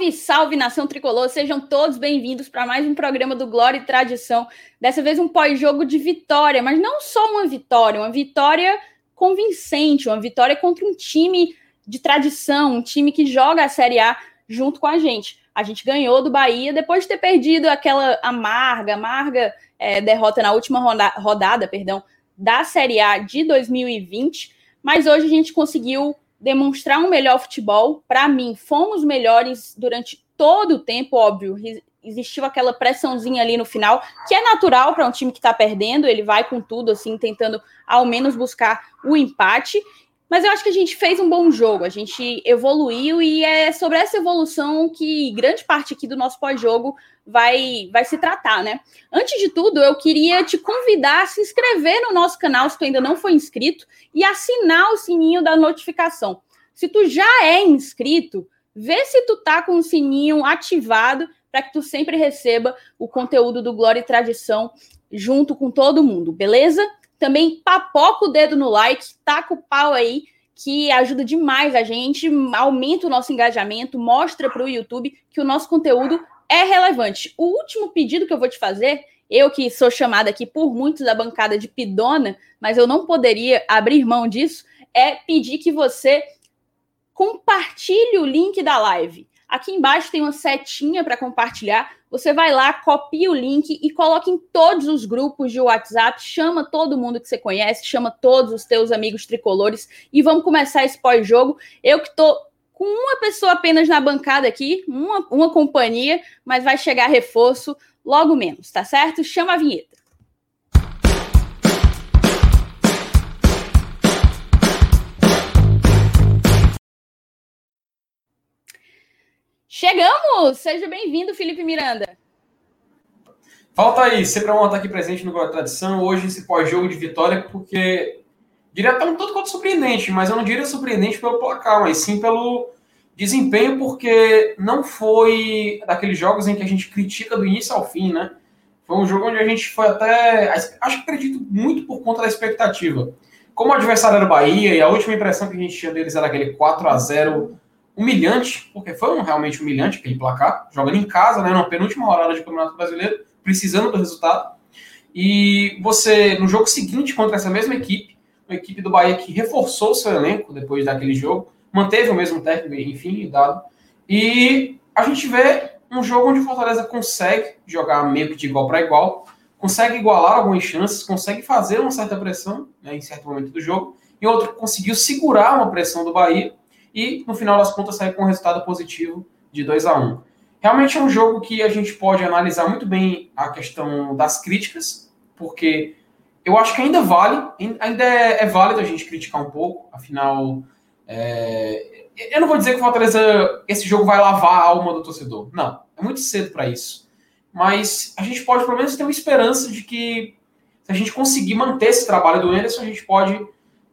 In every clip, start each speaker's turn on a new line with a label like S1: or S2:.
S1: Salve, salve nação tricolor! Sejam todos bem-vindos para mais um programa do Glória e Tradição. Dessa vez um pós-jogo de vitória, mas não só uma vitória, uma vitória convincente, uma vitória contra um time de tradição, um time que joga a Série A junto com a gente. A gente ganhou do Bahia depois de ter perdido aquela amarga, amarga é, derrota na última roda rodada, perdão, da Série A de 2020. Mas hoje a gente conseguiu demonstrar um melhor futebol. Para mim, fomos melhores durante todo o tempo, óbvio. Existiu aquela pressãozinha ali no final, que é natural para um time que está perdendo, ele vai com tudo, assim, tentando ao menos buscar o empate. Mas eu acho que a gente fez um bom jogo, a gente evoluiu e é sobre essa evolução que grande parte aqui do nosso pós-jogo vai, vai se tratar, né? Antes de tudo, eu queria te convidar a se inscrever no nosso canal se tu ainda não foi inscrito e assinar o sininho da notificação. Se tu já é inscrito, vê se tu tá com o sininho ativado para que tu sempre receba o conteúdo do Glória e Tradição junto com todo mundo, beleza? Também papoca o dedo no like, taca o pau aí, que ajuda demais a gente, aumenta o nosso engajamento, mostra para o YouTube que o nosso conteúdo é relevante. O último pedido que eu vou te fazer, eu que sou chamada aqui por muitos da bancada de pidona, mas eu não poderia abrir mão disso, é pedir que você compartilhe o link da live. Aqui embaixo tem uma setinha para compartilhar. Você vai lá, copia o link e coloca em todos os grupos de WhatsApp, chama todo mundo que você conhece, chama todos os teus amigos tricolores e vamos começar esse pós-jogo. Eu que tô com uma pessoa apenas na bancada aqui, uma, uma companhia, mas vai chegar reforço logo menos, tá certo? Chama a vinheta. Chegamos! Seja bem-vindo, Felipe Miranda.
S2: Falta aí, sempre uma estar aqui presente no Gol Tradição. Hoje, esse pós-jogo de vitória, porque diria até um tanto quanto surpreendente, mas eu não diria surpreendente pelo placar, mas sim pelo desempenho, porque não foi daqueles jogos em que a gente critica do início ao fim, né? Foi um jogo onde a gente foi até. Acho que acredito muito por conta da expectativa. Como o adversário era o Bahia, e a última impressão que a gente tinha deles era aquele 4 a 0 humilhante, porque foi um realmente humilhante aquele placar, jogando em casa, né, na penúltima rodada de Campeonato Brasileiro, precisando do resultado. E você, no jogo seguinte, contra essa mesma equipe, uma equipe do Bahia que reforçou seu elenco depois daquele jogo, manteve o mesmo técnico, enfim, dado. E a gente vê um jogo onde o Fortaleza consegue jogar meio que de igual para igual, consegue igualar algumas chances, consegue fazer uma certa pressão né, em certo momento do jogo, e outro conseguiu segurar uma pressão do Bahia e no final das contas sair com um resultado positivo de 2 a 1 Realmente é um jogo que a gente pode analisar muito bem a questão das críticas, porque eu acho que ainda vale, ainda é, é válido a gente criticar um pouco, afinal. É, eu não vou dizer que o Fortaleza, esse jogo vai lavar a alma do torcedor. Não, é muito cedo para isso. Mas a gente pode pelo menos ter uma esperança de que se a gente conseguir manter esse trabalho do Anderson, a gente pode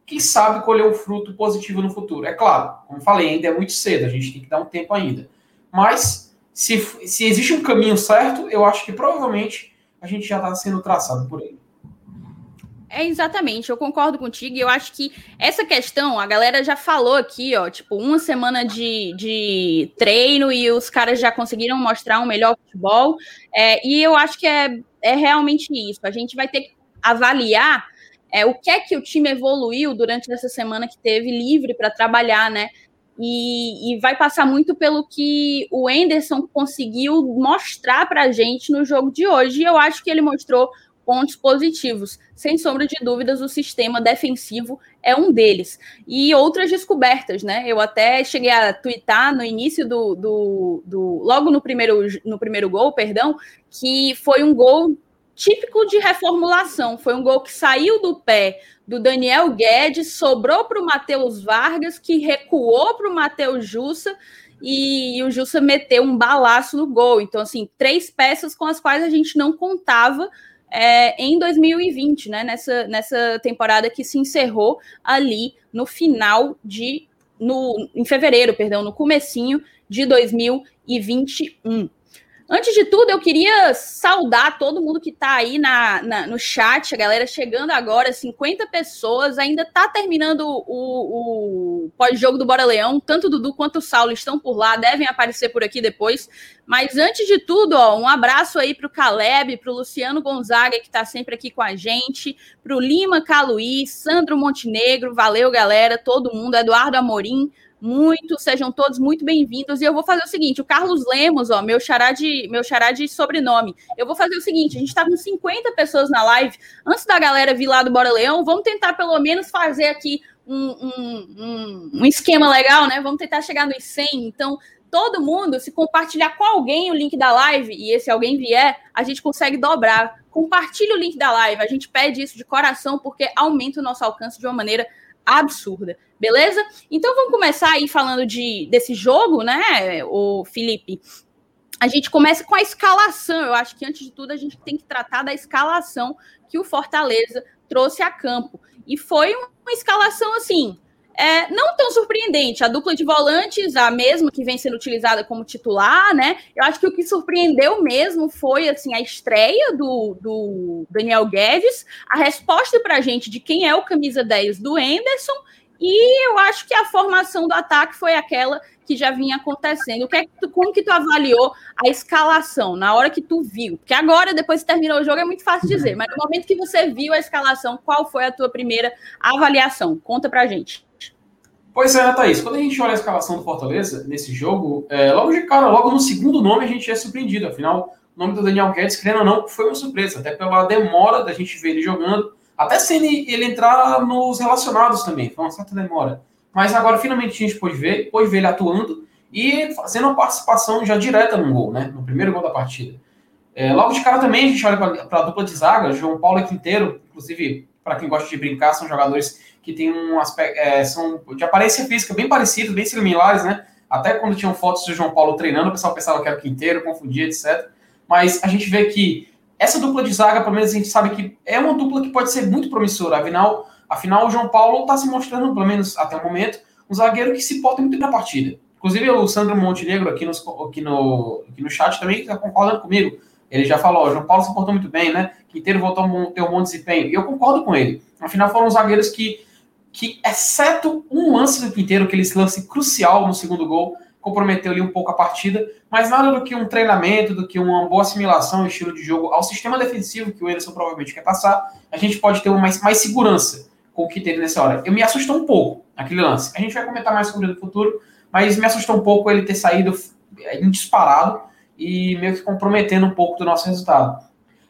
S2: quem sabe colher um fruto positivo no futuro. É claro, como falei, ainda é muito cedo, a gente tem que dar um tempo ainda. Mas se, se existe um caminho certo, eu acho que provavelmente a gente já está sendo traçado por ele.
S1: É exatamente, eu concordo contigo. E eu acho que essa questão, a galera já falou aqui, ó, tipo, uma semana de, de treino e os caras já conseguiram mostrar um melhor futebol. É, e eu acho que é, é realmente isso. A gente vai ter que avaliar é, o que é que o time evoluiu durante essa semana que teve livre para trabalhar, né? E, e, vai passar muito pelo que o Enderson conseguiu mostrar para a gente no jogo de hoje. E eu acho que ele mostrou pontos positivos. Sem sombra de dúvidas, o sistema defensivo é um deles. E outras descobertas, né? Eu até cheguei a twittar no início do. do, do logo no primeiro, no primeiro gol, perdão, que foi um gol típico de reformulação. Foi um gol que saiu do pé do Daniel Guedes, sobrou para o Matheus Vargas, que recuou para o Matheus Jussa e, o Jussa meteu um balaço no gol. Então, assim, três peças com as quais a gente não contava é, em 2020, né? Nessa, nessa temporada que se encerrou ali no final de. No, em fevereiro, perdão, no comecinho de 2021. Antes de tudo, eu queria saudar todo mundo que está aí na, na, no chat, a galera chegando agora, 50 pessoas, ainda está terminando o, o pós-jogo do Bora Leão, tanto o Dudu quanto o Saulo estão por lá, devem aparecer por aqui depois. Mas antes de tudo, ó, um abraço aí para o Caleb, para o Luciano Gonzaga, que está sempre aqui com a gente, para o Lima Caluí, Sandro Montenegro, valeu galera, todo mundo, Eduardo Amorim, muito, sejam todos muito bem-vindos. E eu vou fazer o seguinte: o Carlos Lemos, ó, meu xará de, meu xará de sobrenome. Eu vou fazer o seguinte: a gente está com 50 pessoas na live. Antes da galera vir lá do Bora Leão, vamos tentar pelo menos fazer aqui um, um, um, um esquema legal, né? Vamos tentar chegar nos 100. Então, todo mundo, se compartilhar com alguém o link da live e esse alguém vier, a gente consegue dobrar. Compartilhe o link da live. A gente pede isso de coração porque aumenta o nosso alcance de uma maneira absurda. Beleza? Então vamos começar aí falando de, desse jogo, né, o Felipe? A gente começa com a escalação. Eu acho que antes de tudo a gente tem que tratar da escalação que o Fortaleza trouxe a campo. E foi uma escalação assim, é, não tão surpreendente. A dupla de volantes, a mesma que vem sendo utilizada como titular, né? Eu acho que o que surpreendeu mesmo foi assim a estreia do, do Daniel Guedes, a resposta para a gente de quem é o camisa 10 do Enderson e eu acho que a formação do ataque foi aquela que já vinha acontecendo. O que é que tu, como que tu avaliou a escalação na hora que tu viu? Porque agora, depois que terminou o jogo, é muito fácil dizer, mas no momento que você viu a escalação, qual foi a tua primeira avaliação? Conta pra gente.
S2: Pois é, Thaís, quando a gente olha a escalação do Fortaleza nesse jogo, é, logo de cara, logo no segundo nome, a gente é surpreendido. Afinal, o nome do Daniel Guedes, querendo ou não, foi uma surpresa, até pela demora da gente ver ele jogando até sem ele, ele entrar nos relacionados também, foi uma certa demora. Mas agora finalmente a gente pôde ver, pôde ver ele atuando e fazendo uma participação já direta no gol, né? No primeiro gol da partida. É, logo de cara também a gente olha para a dupla de zaga, João Paulo e Quinteiro, inclusive, para quem gosta de brincar, são jogadores que têm um aspecto, é, são de aparência física bem parecidos, bem similares, né? Até quando tinham fotos do João Paulo treinando, o pessoal pensava que era o Quinteiro, confundia, etc. Mas a gente vê que essa dupla de zaga, pelo menos a gente sabe que é uma dupla que pode ser muito promissora. Afinal, afinal o João Paulo está se mostrando, pelo menos até o momento, um zagueiro que se porta muito bem na partida. Inclusive, o Sandro Montenegro aqui, nos, aqui, no, aqui no chat também está concordando comigo. Ele já falou, o João Paulo se portou muito bem, né? Quinteiro voltou a ter um bom desempenho. E eu concordo com ele. Afinal, foram zagueiros que, que exceto um lance do Quinteiro, aquele lance crucial no segundo gol, comprometeu ali um pouco a partida, mas nada do que um treinamento, do que uma boa assimilação, estilo de jogo ao sistema defensivo que o Anderson provavelmente quer passar, a gente pode ter mais, mais segurança com o que teve nessa hora. Eu me assustou um pouco aquele lance. A gente vai comentar mais sobre no futuro, mas me assustou um pouco ele ter saído é, disparado e meio que comprometendo um pouco do nosso resultado.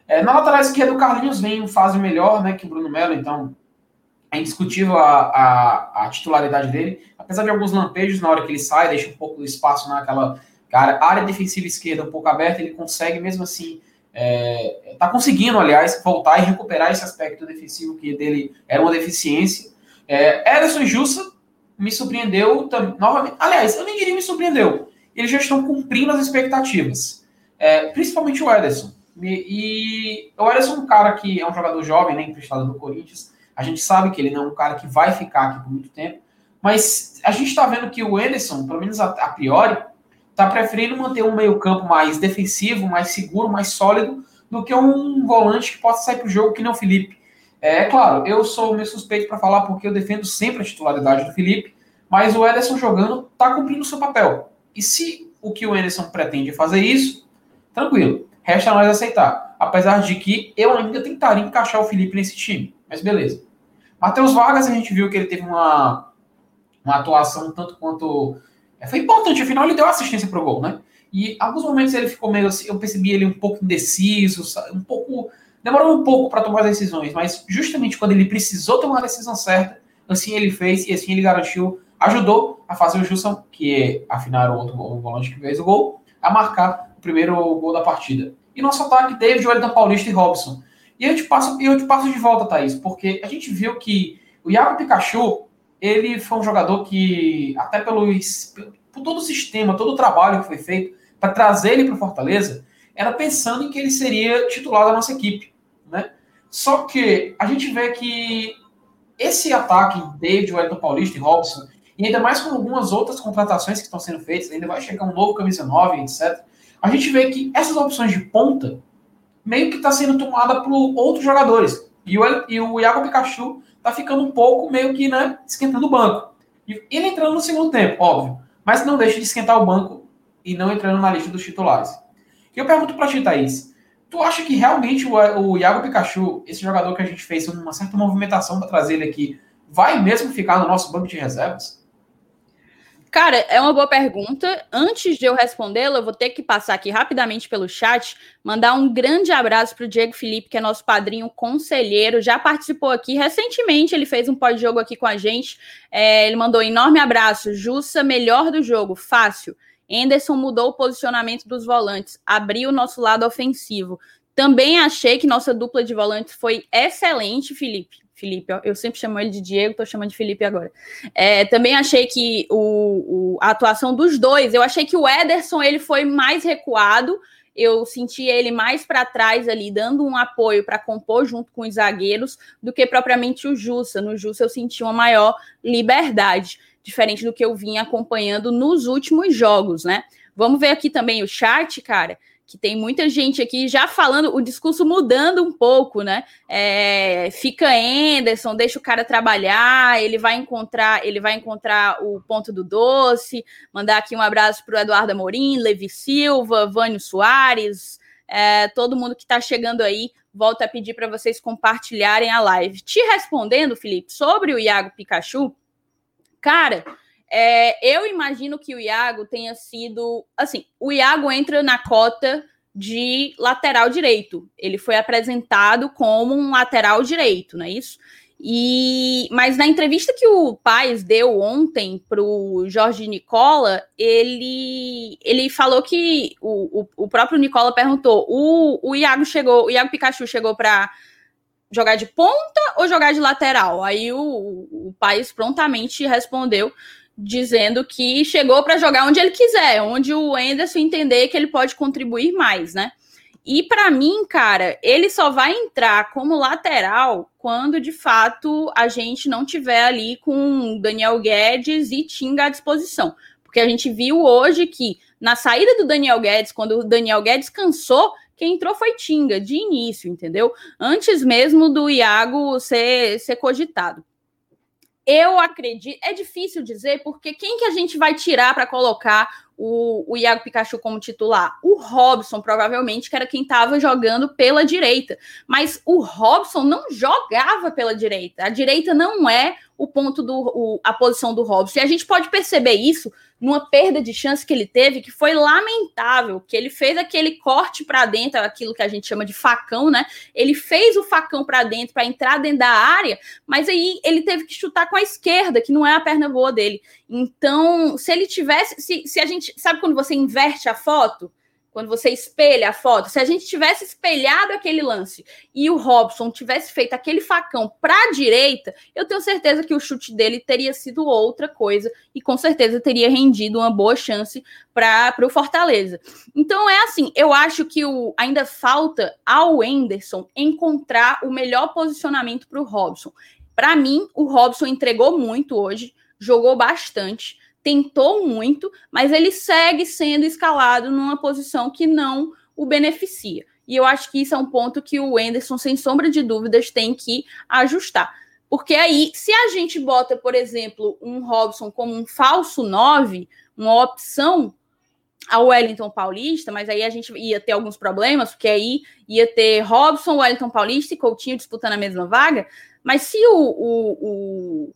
S2: É, na lateral esquerda, o Carlinhos vem em fase melhor né, que o Bruno Melo, então é indiscutível a, a, a, titularidade dele, apesar de alguns lampejos na hora que ele sai, deixa um pouco do espaço naquela área, área defensiva esquerda um pouco aberta, ele consegue mesmo assim, é, tá conseguindo, aliás, voltar e recuperar esse aspecto defensivo que dele era uma deficiência. É, Ederson Jussa me surpreendeu novamente, aliás, eu nem diria me surpreendeu, eles já estão cumprindo as expectativas, é, principalmente o Ederson. E, e o Ederson é um cara que é um jogador jovem, né, emprestado do Corinthians, a gente sabe que ele não é um cara que vai ficar aqui por muito tempo, mas a gente está vendo que o Anderson, pelo menos a, a priori, está preferindo manter um meio-campo mais defensivo, mais seguro, mais sólido, do que um volante que possa sair para o jogo que nem o Felipe. É, claro, eu sou meio suspeito para falar porque eu defendo sempre a titularidade do Felipe, mas o Ederson jogando está cumprindo o seu papel. E se o que o Ederson pretende fazer isso, tranquilo, resta nós aceitar. Apesar de que eu ainda tentaria encaixar o Felipe nesse time, mas beleza. Matheus Vargas, a gente viu que ele teve uma, uma atuação tanto quanto. É, foi importante, afinal, ele deu assistência para o gol, né? E alguns momentos ele ficou meio assim, eu percebi ele um pouco indeciso, um pouco. Demorou um pouco para tomar as decisões, mas justamente quando ele precisou tomar a decisão certa, assim ele fez e assim ele garantiu, ajudou a fazer o Jusson, que afinal o outro o volante que fez o gol, a marcar o primeiro gol da partida. E nosso ataque, David, Wellington Paulista e Robson. E eu te passo, eu te passo de volta, Thaís, porque a gente viu que o Iago Pikachu, ele foi um jogador que, até pelo por todo o sistema, todo o trabalho que foi feito para trazer ele para o Fortaleza, era pensando em que ele seria titular da nossa equipe, né? Só que a gente vê que esse ataque, David, Wellington Paulista e Robson, e ainda mais com algumas outras contratações que estão sendo feitas, ainda vai chegar um novo camisa 9, etc. a gente vê que essas opções de ponta meio que está sendo tomada por outros jogadores. E o, e o Iago Pikachu tá ficando um pouco meio que né, esquentando o banco. E ele entrando no segundo tempo, óbvio. Mas não deixa de esquentar o banco e não entrando na lista dos titulares. E eu pergunto para ti, Thaís, tu acha que realmente o, o Iago Pikachu, esse jogador que a gente fez uma certa movimentação para trazer ele aqui, vai mesmo ficar no nosso banco de reservas?
S1: Cara, é uma boa pergunta. Antes de eu respondê-la, eu vou ter que passar aqui rapidamente pelo chat, mandar um grande abraço para o Diego Felipe, que é nosso padrinho conselheiro, já participou aqui recentemente, ele fez um pós-jogo aqui com a gente. É, ele mandou um enorme abraço. Jussa, melhor do jogo, fácil. Anderson mudou o posicionamento dos volantes, abriu o nosso lado ofensivo. Também achei que nossa dupla de volantes foi excelente, Felipe. Felipe, eu sempre chamo ele de Diego, tô chamando de Felipe agora. É, também achei que o, o, a atuação dos dois, eu achei que o Ederson ele foi mais recuado, eu senti ele mais para trás ali, dando um apoio para compor junto com os zagueiros, do que propriamente o Jussa. No Jussa eu senti uma maior liberdade, diferente do que eu vinha acompanhando nos últimos jogos, né? Vamos ver aqui também o chat, cara que tem muita gente aqui já falando, o discurso mudando um pouco, né? É, fica Anderson, deixa o cara trabalhar, ele vai encontrar, ele vai encontrar o ponto do doce. Mandar aqui um abraço para o Eduardo Amorim, Levi Silva, Vânio Soares, é, todo mundo que está chegando aí. Volto a pedir para vocês compartilharem a live. Te respondendo, Felipe, sobre o Iago Pikachu, cara. É, eu imagino que o Iago tenha sido. Assim, o Iago entra na cota de lateral direito. Ele foi apresentado como um lateral direito, não é isso? E, mas na entrevista que o Paz deu ontem para o Jorge Nicola, ele, ele falou que o, o, o, próprio Nicola perguntou: o, o Iago chegou, o Iago Pikachu chegou para jogar de ponta ou jogar de lateral? Aí o, o Paz prontamente respondeu dizendo que chegou para jogar onde ele quiser, onde o Anderson entender que ele pode contribuir mais, né? E para mim, cara, ele só vai entrar como lateral quando de fato a gente não tiver ali com Daniel Guedes e Tinga à disposição. Porque a gente viu hoje que na saída do Daniel Guedes, quando o Daniel Guedes cansou, quem entrou foi Tinga, de início, entendeu? Antes mesmo do Iago ser, ser cogitado. Eu acredito, é difícil dizer, porque quem que a gente vai tirar para colocar o, o Iago Pikachu como titular? O Robson, provavelmente, que era quem estava jogando pela direita. Mas o Robson não jogava pela direita. A direita não é o ponto do o, a posição do Robson. E a gente pode perceber isso numa perda de chance que ele teve, que foi lamentável, que ele fez aquele corte para dentro, aquilo que a gente chama de facão, né? Ele fez o facão para dentro para entrar dentro da área, mas aí ele teve que chutar com a esquerda, que não é a perna boa dele. Então, se ele tivesse, se, se a gente, sabe quando você inverte a foto? Quando você espelha a foto, se a gente tivesse espelhado aquele lance e o Robson tivesse feito aquele facão para a direita, eu tenho certeza que o chute dele teria sido outra coisa e com certeza teria rendido uma boa chance para o Fortaleza. Então é assim, eu acho que o, ainda falta ao Enderson encontrar o melhor posicionamento para o Robson. Para mim, o Robson entregou muito hoje, jogou bastante tentou muito, mas ele segue sendo escalado numa posição que não o beneficia. E eu acho que isso é um ponto que o Enderson, sem sombra de dúvidas, tem que ajustar. Porque aí, se a gente bota, por exemplo, um Robson como um falso 9, uma opção ao Wellington Paulista, mas aí a gente ia ter alguns problemas, porque aí ia ter Robson, Wellington Paulista e Coutinho disputando a mesma vaga. Mas se o, o, o,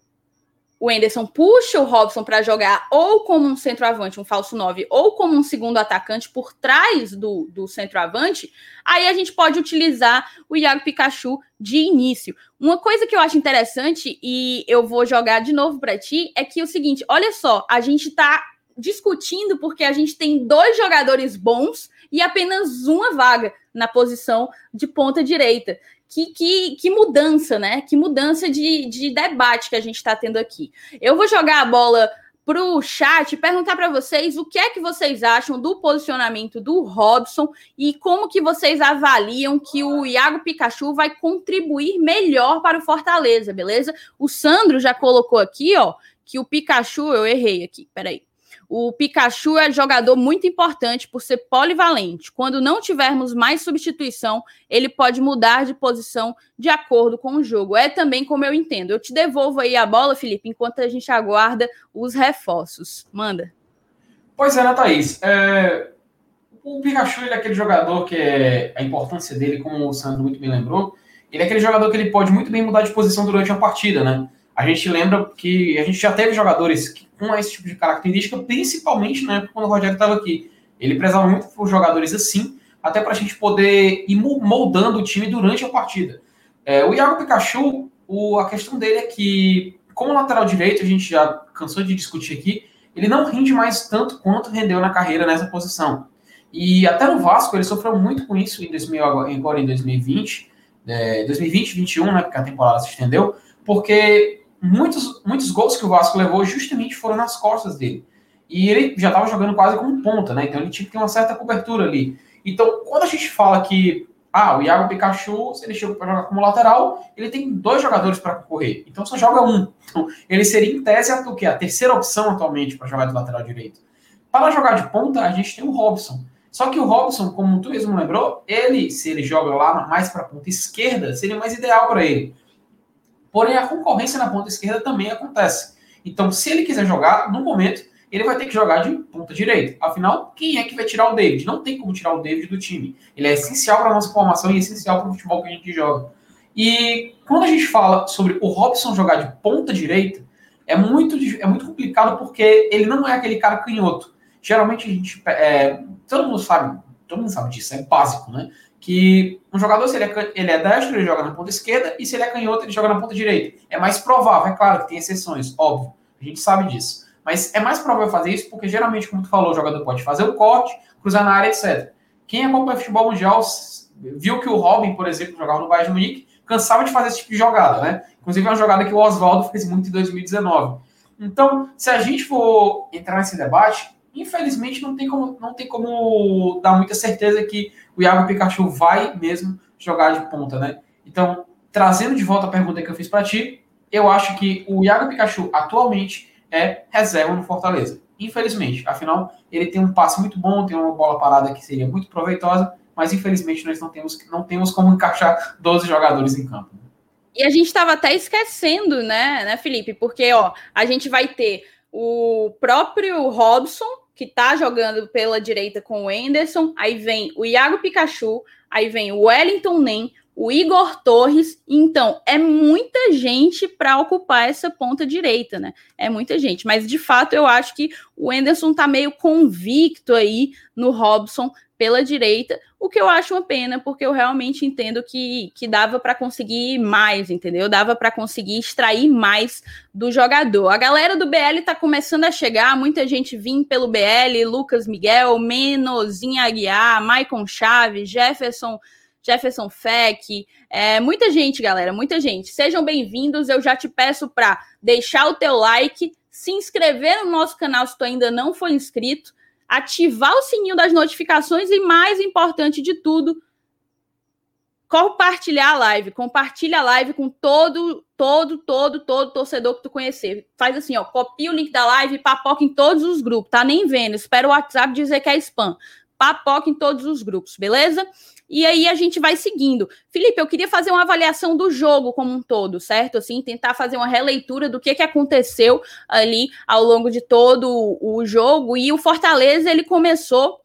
S1: o Enderson puxa o Robson para jogar ou como um centroavante, um falso 9, ou como um segundo atacante por trás do, do centroavante, aí a gente pode utilizar o Iago Pikachu de início. Uma coisa que eu acho interessante, e eu vou jogar de novo para ti, é que é o seguinte: olha só, a gente está discutindo porque a gente tem dois jogadores bons e apenas uma vaga na posição de ponta direita que, que, que mudança, né? Que mudança de, de debate que a gente está tendo aqui. Eu vou jogar a bola para o chat perguntar para vocês o que é que vocês acham do posicionamento do Robson e como que vocês avaliam que o Iago Pikachu vai contribuir melhor para o Fortaleza, beleza? O Sandro já colocou aqui, ó, que o Pikachu, eu errei aqui, peraí. O Pikachu é jogador muito importante por ser polivalente. Quando não tivermos mais substituição, ele pode mudar de posição de acordo com o jogo. É também como eu entendo. Eu te devolvo aí a bola, Felipe, enquanto a gente aguarda os reforços. Manda.
S2: Pois é, né, Thaís? É... O Pikachu ele é aquele jogador que é... a importância dele, como o Sandro muito bem lembrou, ele é aquele jogador que ele pode muito bem mudar de posição durante a partida, né? A gente lembra que a gente já teve jogadores com esse tipo de característica, principalmente na época quando o Rogério estava aqui. Ele prezava muito por jogadores assim, até para a gente poder ir moldando o time durante a partida. É, o Iago Pikachu, o, a questão dele é que, como lateral direito, a gente já cansou de discutir aqui, ele não rende mais tanto quanto rendeu na carreira nessa posição. E até no Vasco ele sofreu muito com isso em 2000, agora em 2020, é, 2020, 2021, né, porque a temporada se estendeu, porque muitos, muitos gols que o Vasco levou justamente foram nas costas dele. E ele já estava jogando quase como ponta, né? Então ele tinha que ter uma certa cobertura ali. Então, quando a gente fala que ah, o Iago Pikachu, se ele chegou para jogar como lateral, ele tem dois jogadores para concorrer. Então só joga um. Então, ele seria, em tese, a, que, a terceira opção atualmente para jogar de lateral direito. Para jogar de ponta, a gente tem o Robson. Só que o Robson, como tu mesmo lembrou, ele, se ele joga lá mais para a ponta esquerda, seria mais ideal para ele. Porém, a concorrência na ponta esquerda também acontece. Então, se ele quiser jogar, no momento, ele vai ter que jogar de ponta direita. Afinal, quem é que vai tirar o David? Não tem como tirar o David do time. Ele é essencial para a nossa formação e essencial para o futebol que a gente joga. E quando a gente fala sobre o Robson jogar de ponta direita, é muito, é muito complicado porque ele não é aquele cara canhoto. Geralmente a gente. É, todo mundo sabe, todo mundo sabe disso, é básico, né? Que um jogador, se ele é, ele é destro, ele joga na ponta esquerda, e se ele é canhoto, ele joga na ponta direita. É mais provável, é claro que tem exceções, óbvio, a gente sabe disso. Mas é mais provável fazer isso porque, geralmente, como tu falou, o jogador pode fazer o corte, cruzar na área, etc. Quem acompanha futebol mundial viu que o Robin, por exemplo, jogava no Bayern de Munique, cansava de fazer esse tipo de jogada, né? Inclusive, é uma jogada que o Oswaldo fez muito em 2019. Então, se a gente for entrar nesse debate, infelizmente não tem como, não tem como dar muita certeza que o Iago Pikachu vai mesmo jogar de ponta, né? Então, trazendo de volta a pergunta que eu fiz para ti, eu acho que o Iago Pikachu atualmente é reserva no Fortaleza. Infelizmente, afinal, ele tem um passe muito bom, tem uma bola parada que seria muito proveitosa, mas infelizmente nós não temos, não temos como encaixar 12 jogadores em campo.
S1: E a gente estava até esquecendo, né, né, Felipe? Porque ó, a gente vai ter o próprio Robson, que tá jogando pela direita com o Enderson, aí vem o Iago Pikachu, aí vem o Wellington Nem, o Igor Torres. Então, é muita gente para ocupar essa ponta direita, né? É muita gente. Mas, de fato, eu acho que o Enderson tá meio convicto aí no Robson pela direita, o que eu acho uma pena, porque eu realmente entendo que, que dava para conseguir mais, entendeu? Dava para conseguir extrair mais do jogador. A galera do BL está começando a chegar, muita gente vindo pelo BL, Lucas Miguel, Menozinha Aguiar, Maicon Chaves, Jefferson Jefferson Feck, é, muita gente, galera, muita gente. Sejam bem-vindos. Eu já te peço para deixar o teu like, se inscrever no nosso canal se tu ainda não for inscrito, ativar o sininho das notificações e, mais importante de tudo, compartilhar a live. Compartilha a live com todo, todo, todo, todo torcedor que tu conhecer. Faz assim, ó, copia o link da live e papoca em todos os grupos, tá nem vendo. Espera o WhatsApp dizer que é spam. Papoca em todos os grupos, beleza? E aí a gente vai seguindo. Felipe, eu queria fazer uma avaliação do jogo como um todo, certo? Assim, tentar fazer uma releitura do que, que aconteceu ali ao longo de todo o jogo. E o Fortaleza, ele começou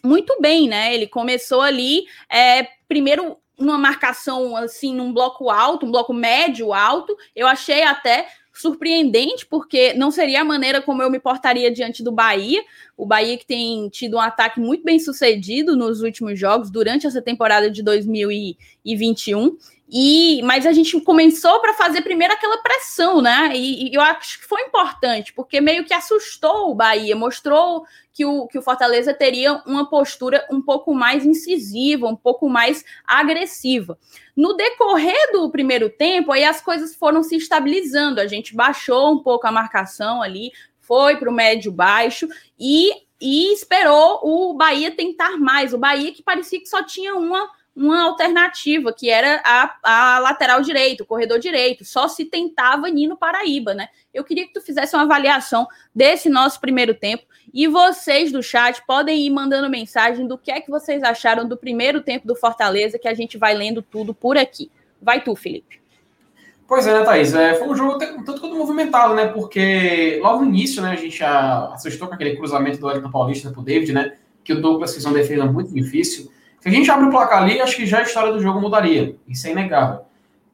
S1: muito bem, né? Ele começou ali, é, primeiro, uma marcação assim, num bloco alto, um bloco médio alto. Eu achei até surpreendente, porque não seria a maneira como eu me portaria diante do Bahia. O Bahia que tem tido um ataque muito bem sucedido nos últimos jogos, durante essa temporada de 2021. E, mas a gente começou para fazer primeiro aquela pressão, né? E, e, eu acho que foi importante, porque meio que assustou o Bahia, mostrou que o, que o Fortaleza teria uma postura um pouco mais incisiva, um pouco mais agressiva. No decorrer do primeiro tempo, aí as coisas foram se estabilizando, a gente baixou um pouco a marcação ali, foi para o médio baixo e, e esperou o Bahia tentar mais. O Bahia que parecia que só tinha uma uma alternativa, que era a, a lateral direito, o corredor direito. Só se tentava Nino Paraíba, né? Eu queria que tu fizesse uma avaliação desse nosso primeiro tempo. E vocês do chat podem ir mandando mensagem do que é que vocês acharam do primeiro tempo do Fortaleza, que a gente vai lendo tudo por aqui. Vai tu, Felipe.
S2: Pois é, né, Thaís? É, foi um jogo tanto quanto movimentado, né? Porque logo no início, né, a gente assustou com aquele cruzamento do Elton Paulista pro David, né? Que o Douglas fez uma defesa muito difícil. Se a gente abre o placar ali, acho que já a história do jogo mudaria. Isso é inegável.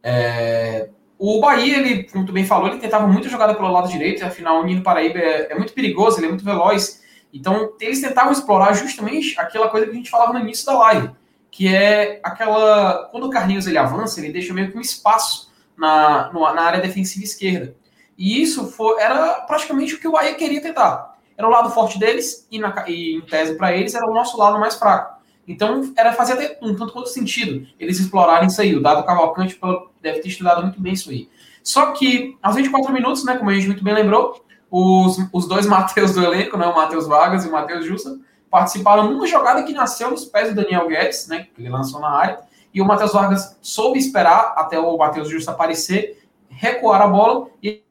S2: É... O Bahia, ele, como tu bem falou, ele tentava muito jogada pelo lado direito, afinal o Nino Paraíba é, é, muito perigoso, ele é muito veloz. Então, eles tentavam explorar justamente aquela coisa que a gente falava no início da live, que é aquela. Quando o Carlinhos ele avança, ele deixa meio que um espaço na, na área defensiva esquerda. E isso foi, era praticamente o que o Bahia queria tentar. Era o lado forte deles, e, na, e em tese para eles era o nosso lado mais fraco. Então, era fazer até um tanto quanto sentido eles explorarem isso aí. O Dado Cavalcante deve ter estudado muito bem isso aí. Só que, aos 24 minutos, né, como a gente muito bem lembrou, os, os dois Matheus do elenco, né, o Matheus Vargas e o Matheus Justa, participaram numa jogada que nasceu nos pés do Daniel Guedes, né, que ele lançou na área, e o Matheus Vargas soube esperar até o Matheus Justa aparecer, recuar a bola e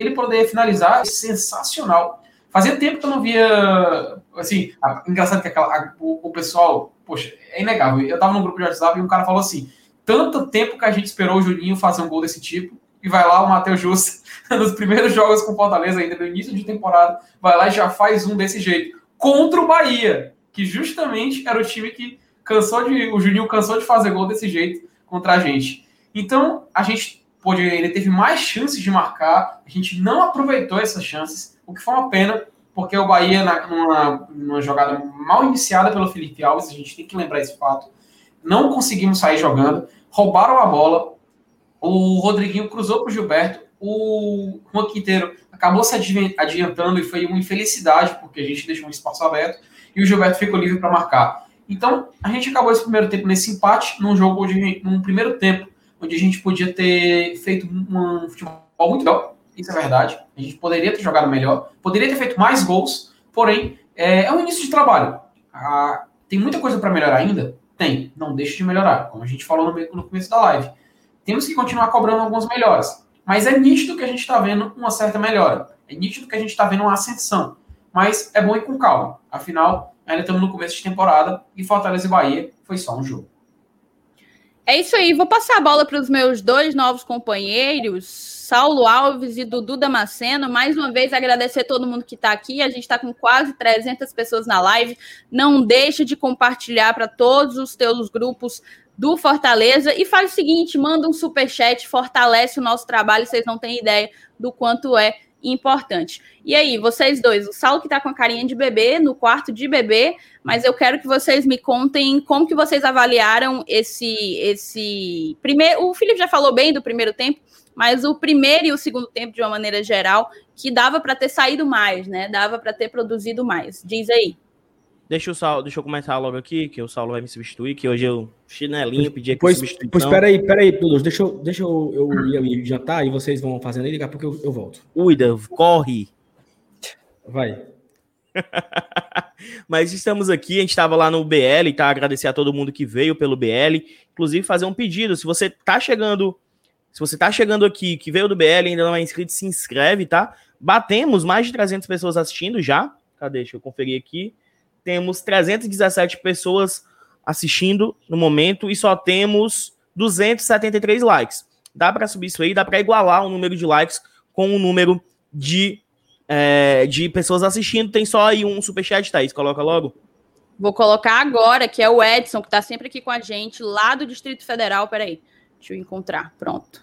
S2: ele poder finalizar. Sensacional. Fazia tempo que eu não via. Assim, a, engraçado que aquela, a, o, o, pessoal. Poxa, é inegável. Eu tava no grupo de WhatsApp e um cara falou assim: tanto tempo que a gente esperou o Juninho fazer um gol desse tipo, e vai lá o Matheus Justa, nos primeiros jogos com Fortaleza, ainda no início de temporada, vai lá e já faz um desse jeito. Contra o Bahia, que justamente era o time que cansou de. O Juninho cansou de fazer gol desse jeito contra a gente. Então, a gente pôde. Ele teve mais chances de marcar, a gente não aproveitou essas chances o que foi uma pena, porque o Bahia, na, numa, numa jogada mal iniciada pelo Felipe Alves, a gente tem que lembrar esse fato, não conseguimos sair jogando, roubaram a bola, o Rodriguinho cruzou para o Gilberto, o Juan Quinteiro acabou se adiantando e foi uma infelicidade, porque a gente deixou um espaço aberto, e o Gilberto ficou livre para marcar. Então, a gente acabou esse primeiro tempo nesse empate, num jogo, onde, num primeiro tempo, onde a gente podia ter feito um futebol muito legal, isso é verdade. A gente poderia ter jogado melhor, poderia ter feito mais gols, porém, é, é um início de trabalho. Ah, tem muita coisa para melhorar ainda? Tem. Não deixe de melhorar, como a gente falou no, no começo da live. Temos que continuar cobrando algumas melhoras. Mas é nítido que a gente está vendo uma certa melhora. É nítido que a gente está vendo uma ascensão. Mas é bom ir com calma. Afinal, ainda estamos no começo de temporada e Fortaleza e Bahia foi só um jogo.
S1: É isso aí. Vou passar a bola para os meus dois novos companheiros, Saulo Alves e Dudu Damasceno. Mais uma vez, agradecer a todo mundo que está aqui. A gente está com quase 300 pessoas na live. Não deixe de compartilhar para todos os teus grupos do Fortaleza. E faz o seguinte: manda um super chat, fortalece o nosso trabalho. Vocês não têm ideia do quanto é importante. E aí, vocês dois, o Saulo que tá com a carinha de bebê, no quarto de bebê, mas eu quero que vocês me contem como que vocês avaliaram esse esse primeiro, o Felipe já falou bem do primeiro tempo, mas o primeiro e o segundo tempo de uma maneira geral, que dava para ter saído mais, né? Dava para ter produzido mais. Diz aí.
S3: Deixa, o Saulo, deixa eu começar logo aqui, que o Saulo vai me substituir, que hoje eu chinelinho pedi aqui
S4: pois, substituição. Pois peraí, peraí, Dudu, deixa, eu, deixa eu, eu, ir jantar e vocês vão fazendo aí, daqui a pouco eu, eu volto.
S3: Uida, corre!
S4: Vai.
S3: Mas estamos aqui, a gente estava lá no BL, tá? Agradecer a todo mundo que veio pelo BL, inclusive fazer um pedido, se você tá chegando, se você tá chegando aqui, que veio do BL ainda não é inscrito, se inscreve, tá? Batemos mais de 300 pessoas assistindo já, cadê? Deixa eu conferir aqui temos 317 pessoas assistindo no momento e só temos 273 likes. Dá para subir isso aí, dá para igualar o número de likes com o número de, é, de pessoas assistindo. Tem só aí um superchat, Thaís, coloca logo.
S1: Vou colocar agora, que é o Edson, que está sempre aqui com a gente, lá do Distrito Federal. Peraí, deixa eu encontrar. Pronto.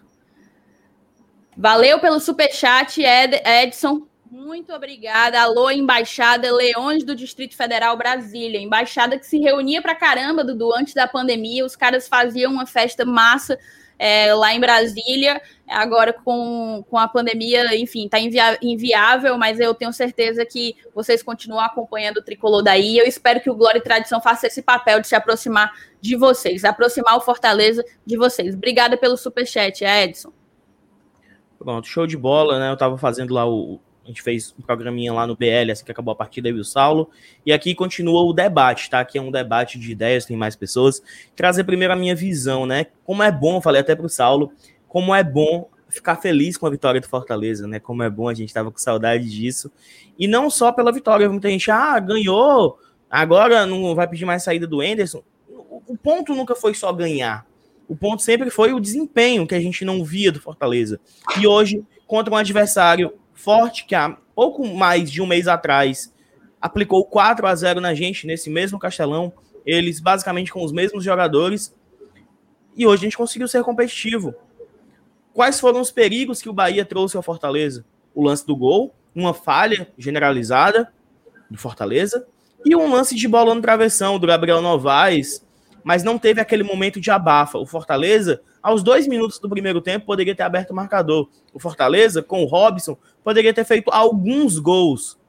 S1: Valeu pelo superchat, Ed, Edson. Muito obrigada. Alô, Embaixada Leões do Distrito Federal Brasília. Embaixada que se reunia pra caramba, Dudu, antes da pandemia. Os caras faziam uma festa massa é, lá em Brasília. Agora, com, com a pandemia, enfim, tá inviável, mas eu tenho certeza que vocês continuam acompanhando o tricolor daí. Eu espero que o Glória e Tradição faça esse papel de se aproximar de vocês, aproximar o Fortaleza de vocês. Obrigada pelo superchat, Edson.
S3: Pronto, show de bola, né? Eu tava fazendo lá o, A gente fez um programinha lá no BL, assim que acabou a partida, eu e o Saulo. E aqui continua o debate, tá? Aqui é um debate de ideias, tem mais pessoas. Trazer primeiro a minha visão, né? Como é bom, falei até pro Saulo, como é bom ficar feliz com a vitória do Fortaleza, né? Como é bom, a gente tava com saudade disso. E não só pela vitória, muita gente, ah, ganhou, agora não vai pedir mais saída do Enderson. O ponto nunca foi só ganhar. O ponto sempre foi o desempenho que a gente não via do Fortaleza. E hoje, contra um adversário forte que há pouco mais de um mês atrás aplicou 4 a 0 na gente nesse mesmo Castelão, eles basicamente com os mesmos jogadores. E hoje a gente conseguiu ser competitivo. Quais foram os perigos que o Bahia trouxe ao Fortaleza? O lance do gol, uma falha generalizada do Fortaleza e um lance de bola no travessão do Gabriel Novaes, mas não teve aquele momento de abafa. O Fortaleza, aos dois minutos do primeiro tempo, poderia ter aberto o marcador. O Fortaleza, com o Robson, poderia ter feito alguns gols.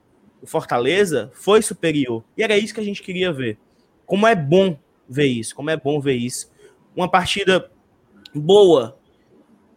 S3: O Fortaleza foi superior. E era isso que a gente queria ver. Como é bom ver isso, como é bom ver isso. Uma partida boa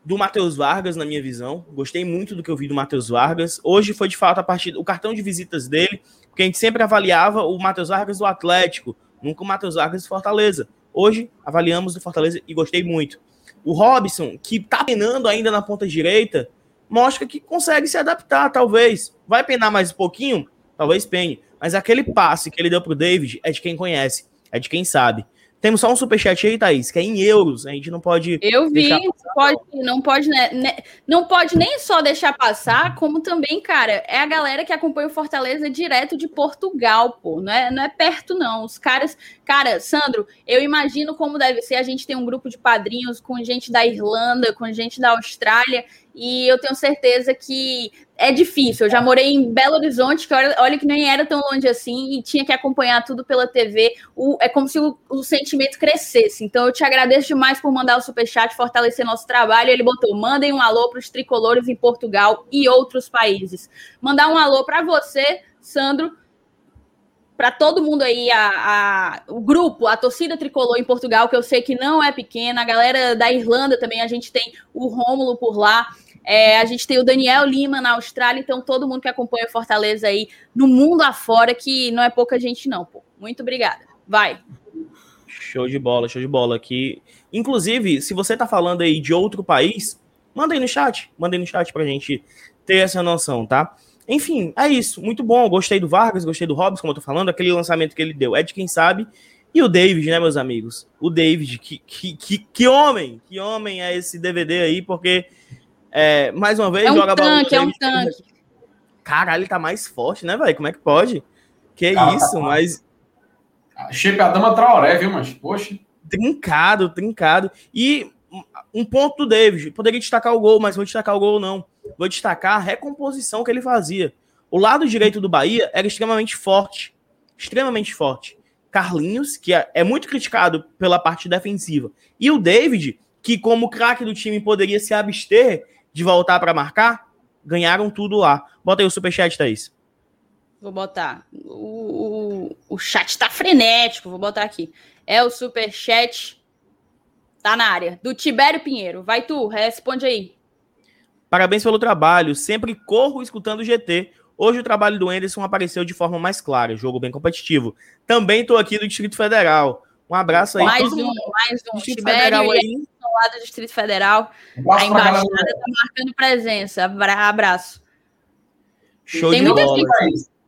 S3: do Matheus Vargas, na minha visão. Gostei muito do que eu vi do Matheus Vargas. Hoje foi de fato a partida, o cartão de visitas dele, porque a gente sempre avaliava o Matheus Vargas do Atlético, nunca o Matheus Vargas do Fortaleza. Hoje avaliamos do Fortaleza e gostei muito. O Robson, que tá penando ainda na ponta direita, mostra que consegue se adaptar, talvez. Vai penar mais um pouquinho? Talvez pene. Mas aquele passe que ele deu pro David é de quem conhece, é de quem sabe. Temos só um superchat aí, Thaís, que é em euros. A gente não pode.
S1: Eu vi, pode, não pode, né, né, não pode nem só deixar passar, como também, cara, é a galera que acompanha o Fortaleza direto de Portugal, pô. Não é, não é perto, não. Os caras. Cara, Sandro, eu imagino como deve ser. A gente tem um grupo de padrinhos com gente da Irlanda, com gente da Austrália, e eu tenho certeza que é difícil. Eu já morei em Belo Horizonte, que olha, olha, que nem era tão longe assim, e tinha que acompanhar tudo pela TV. O, é como se o, o, sentimento crescesse. Então eu te agradeço demais por mandar o superchat, fortalecer nosso trabalho. Ele botou: mandem um alô para os tricolores em Portugal e outros países. Mandar um alô para você, Sandro. Para todo mundo aí, a, a, o grupo, a torcida tricolor em Portugal, que eu sei que não é pequena, a galera da Irlanda também, a gente tem o Rômulo por lá. É, a gente tem o Daniel Lima na Austrália, então todo mundo que acompanha o Fortaleza aí no mundo afora, que não é pouca gente, não, pô. Muito obrigada. Vai.
S3: Show de bola, show de bola aqui. Inclusive, se você tá falando aí de outro país, manda aí no chat, manda aí no chat pra gente ter essa noção, tá? Enfim, é isso. Muito bom. Gostei do Vargas, gostei do Hobbs, como eu tô falando. Aquele lançamento que ele deu é de quem sabe. E o David, né, meus amigos? O David, que, que, que, que homem! Que homem é esse DVD aí, porque é, mais uma vez,
S1: é um joga tanque, É um tanque.
S3: Caralho, ele tá mais forte, né, velho? Como é que pode? Que ah, isso, tá mas.
S2: Shape a dama Traoré, viu, mas poxa.
S3: Trincado, trincado. E um ponto do David. Poderia destacar o gol, mas vou destacar o gol, não. Vou destacar a recomposição que ele fazia. O lado direito do Bahia era extremamente forte. Extremamente forte. Carlinhos, que é, é muito criticado pela parte defensiva. E o David, que como craque do time poderia se abster, de voltar para marcar, ganharam tudo lá. Bota aí o superchat, Thaís.
S1: Vou botar. O, o, o chat tá frenético, vou botar aqui. É o superchat. Tá na área. Do Tibério Pinheiro. Vai tu, responde aí.
S3: Parabéns pelo trabalho. Sempre corro escutando o GT. Hoje o trabalho do Anderson apareceu de forma mais clara. Jogo bem competitivo. Também tô aqui do Distrito Federal. Um abraço aí.
S1: Mais um, mais um. Distrito Tibério Federal aí lá do Distrito Federal. a embaixada está marcando presença. Abraço.
S3: Show tem de bola.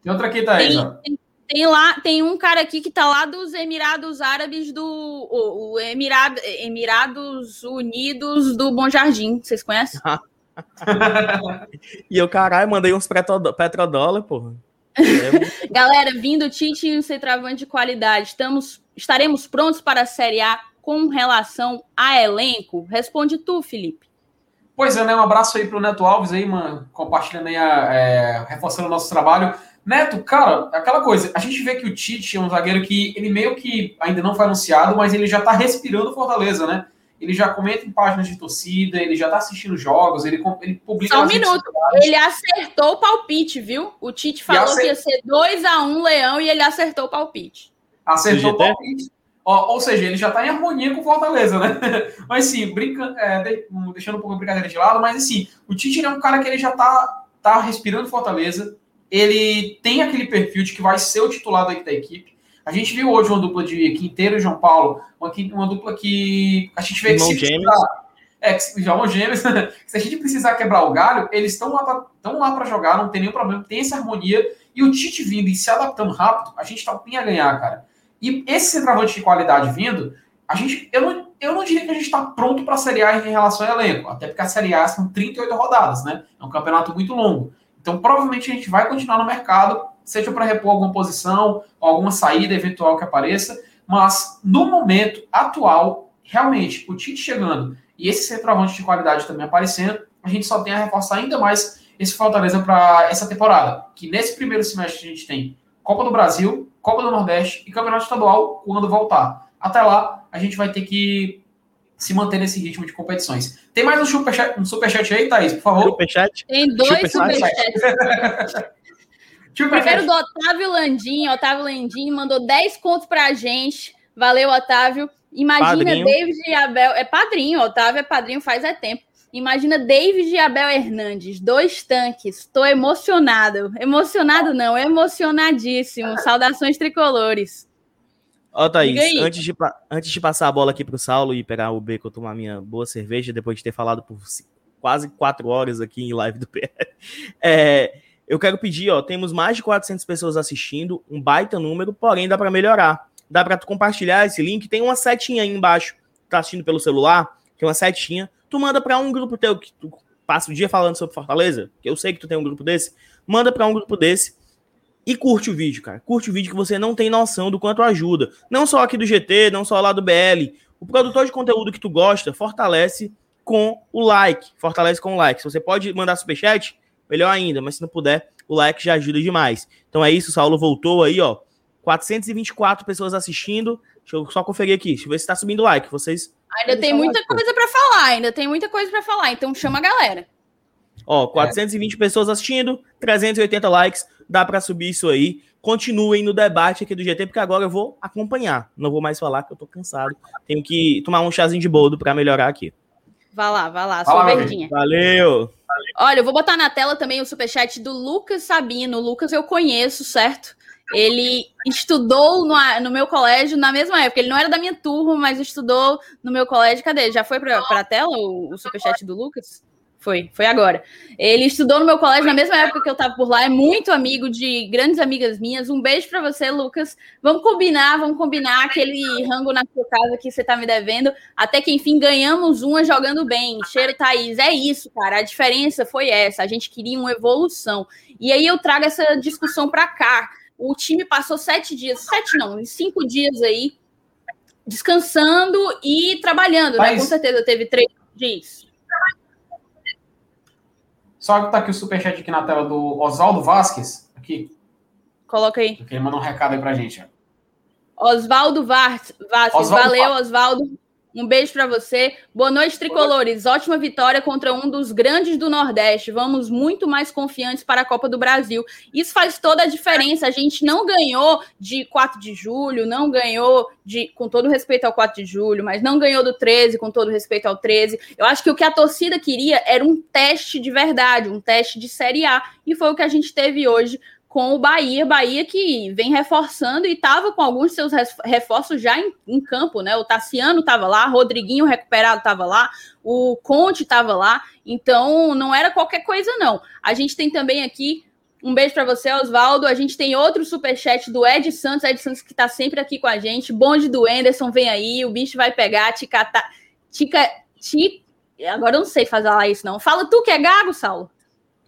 S2: Tem outra aqui, Thaís.
S1: Tem, tem, tem, lá, tem um cara aqui que está lá dos Emirados Árabes do o, o Emirado, Emirados Unidos do Bom Jardim. Vocês conhecem?
S3: e eu, caralho, mandei uns petrodólar, porra.
S1: É Galera, vindo Tite e um centroavante de qualidade, estamos, estaremos prontos para a Série A com relação a elenco? Responde tu, Felipe.
S2: Pois é, né? Um abraço aí para o Neto Alves aí, mano, compartilhando aí, a, é, reforçando o nosso trabalho. Neto, cara, aquela coisa, a gente vê que o Tite é um zagueiro que ele meio que ainda não foi anunciado, mas ele já tá respirando Fortaleza, né? Ele já comenta em páginas de torcida, ele já tá assistindo jogos, ele, ele publica.
S1: Só um minuto, ele acertou o palpite, viu? O Tite falou acert... que ia ser 2x1 um Leão e ele acertou o palpite.
S2: Acertou o palpite. Ou, ou seja, ele já está em harmonia com o Fortaleza, né? Mas sim, brinca, é, deixando um pouco a brincadeira de lado, mas assim, o Tite é um cara que ele já está tá respirando Fortaleza, ele tem aquele perfil de que vai ser o titular da, equipe. A gente viu hoje uma dupla de Quinteiro e João Paulo, uma, uma dupla que a gente vê que se precisar, é, que João Gêmeos, se a gente precisar quebrar o galho, eles estão lá para estão lá para jogar, não tem nenhum problema, tem essa harmonia e o Tite vindo e se adaptando rápido, a gente tá bem a ganhar, cara. E esse centroavante de qualidade vindo, a gente, eu não, eu não diria que a gente está pronto para a Série A em relação ao elenco, até porque a Série A são 38 rodadas, né? É um campeonato muito longo. Então, provavelmente a gente vai continuar no mercado, seja para repor alguma posição, alguma saída eventual que apareça, mas no momento atual, realmente, o Tite chegando e esse centroavante de qualidade também aparecendo, a gente só tem a reforçar ainda mais esse Fortaleza para essa temporada. Que nesse primeiro semestre a gente tem Copa do Brasil, Copa do Nordeste e Campeonato Estadual quando voltar. Até lá, a gente vai ter que se manter nesse ritmo de competições. Tem mais um superchat, um superchat aí, Thaís, por favor?
S3: Superchat?
S1: Tem dois
S3: Superchat.
S1: superchats.
S2: Superchat.
S1: Primeiro do Otávio Landim. Otávio Landim mandou 10 contos pra gente. Valeu, Otávio. Imagina
S3: Padrinho.
S1: David e Abel. É padrinho, Otávio é padrinho faz é tempo. Imagina David e Abel Hernandes, dois tanques. Estou emocionado. Emocionado não, emocionadíssimo. Saudações tricolores.
S3: Ó, Thaís, antes de, antes de passar a bola aqui pro Saulo e pegar o beco, eu tomar minha boa cerveja, depois de ter falado por quase quatro horas aqui em live do PR, é, eu quero pedir, ó, temos mais de 400 pessoas assistindo, um baita número, porém dá para melhorar. Dá para tu compartilhar esse link, tem uma setinha aí embaixo, tá assistindo pelo celular, tem uma setinha, tu manda para um grupo teu que tu passa o dia falando sobre Fortaleza, que eu sei que tu tem um grupo desse, manda para um grupo desse e curte o vídeo, cara. Curte o vídeo que você não tem noção do quanto ajuda. Não só aqui do GT, não só lá do BL. O produtor de conteúdo que tu gosta fortalece com o like. Fortalece com o like. Se você pode mandar superchat, melhor ainda. Mas se não puder, o like já ajuda demais. Então é isso, Saulo voltou aí, ó. 424 pessoas assistindo. Deixa eu só conferir aqui. Deixa eu ver se tá subindo o like. Vocês.
S1: Ainda tem muita coisa pra falar, ainda tem muita coisa pra falar, então chama a galera.
S3: Ó, 420 pessoas assistindo, 380 likes, dá pra subir isso aí. Continuem no debate aqui do GT, porque agora eu vou acompanhar. Não vou mais falar que eu tô cansado. Tenho que tomar um chazinho de boldo pra melhorar aqui.
S1: Vá lá, vá lá,
S2: Vai
S1: sua verdinha.
S3: Valeu!
S1: Olha, eu vou botar na tela também o superchat do Lucas Sabino. O Lucas eu conheço, certo? Ele estudou no, no meu colégio na mesma época. Ele não era da minha turma, mas estudou no meu colégio. Cadê? Já foi para a tela o, o superchat do Lucas? Foi, foi agora. Ele estudou no meu colégio na mesma época que eu tava por lá. É muito amigo de grandes amigas minhas. Um beijo para você, Lucas. Vamos combinar, vamos combinar aquele rango na sua casa que você tá me devendo. Até que enfim ganhamos uma jogando bem. Cheiro Thaís, é isso, cara. A diferença foi essa. A gente queria uma evolução. E aí eu trago essa discussão para cá. O time passou sete dias, sete não, cinco dias aí, descansando e trabalhando, né?
S2: Mas-
S1: Com certeza teve três dias.
S2: Só que tá aqui o superchat aqui na tela do Oswaldo Vasquez. Aqui,
S1: Coloca aí.
S2: ele mandou um recado aí pra gente. ó.
S1: Oswaldo Vasquez,
S2: Oswaldo
S1: valeu, Oswaldo. Um beijo para você. Boa noite, tricolores. Ótima vitória contra um dos grandes do Nordeste. Vamos muito mais confiantes para a Copa do Brasil. Isso faz toda a diferença. A gente não ganhou de 4 de julho, não ganhou de, com todo respeito ao 4 de julho, mas não ganhou do 13, com todo respeito ao 13. Eu acho que o que a torcida queria era um teste de verdade, um teste de Série A. E foi o que a gente teve hoje com o Bahia, Bahia que vem reforçando e estava com alguns de seus reforços já em, em campo, né? O Tassiano estava lá, Rodriguinho recuperado estava lá, o Conte estava lá, então não era qualquer coisa, não. A gente tem também aqui. Um beijo para você, Oswaldo. A gente tem outro superchat do Ed Santos, Ed Santos que está sempre aqui com a gente. Bonde do Enderson, vem aí, o bicho vai pegar, ticata, tica, ti, agora eu não sei falar isso não. Fala tu que é gago, Saulo.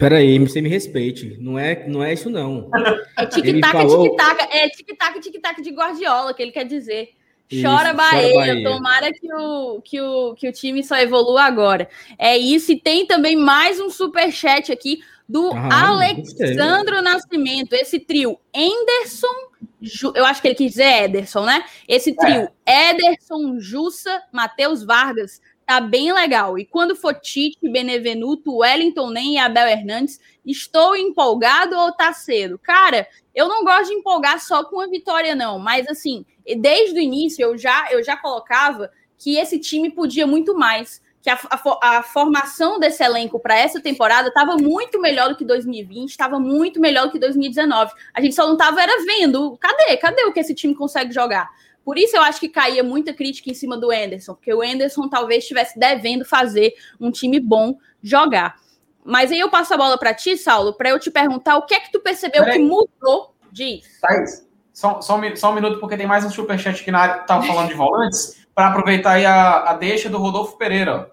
S4: Peraí, você me respeite. Não é, não é isso, não.
S1: É tic-tac,
S4: falou-
S1: tic-tac, é tic-tac, tic-tac de Guardiola, que ele quer dizer.
S4: Isso,
S1: Chora
S4: chora
S1: Bahia,
S4: Bahia.
S1: tomara que o, que, o, que o time só evolua agora. É isso, e tem também mais um superchat aqui do
S4: Ah.
S1: Alexandro Nascimento. Esse trio, Enderson, Ju- eu acho que ele quis dizer Ederson, né? Esse trio, Ederson, Jussa, Matheus Vargas, tá bem legal. E quando for Tite, Benevenuto, Wellington Nem e Abel Hernandes, estou empolgado ou tá cedo? Cara, eu não gosto de empolgar só com a vitória, não. Mas assim, desde o início eu já, eu já colocava que esse time podia muito mais. que a, a, a formação desse elenco para essa temporada estava muito melhor do que 2020, estava muito melhor do que 2019. A gente só não estava era vendo, cadê? Cadê o que esse time consegue jogar? Por isso eu acho que caía muita crítica em cima do Anderson, porque o Anderson talvez estivesse devendo fazer um time bom jogar. Mas aí eu passo a bola para ti, Saulo, para eu te perguntar o que é que tu percebeu que mudou disso.
S2: Thaís, só, só, um, só um minuto, porque tem mais um superchat aqui na área que estava falando de volantes, para aproveitar aí a, a deixa do Rodolfo Pereira.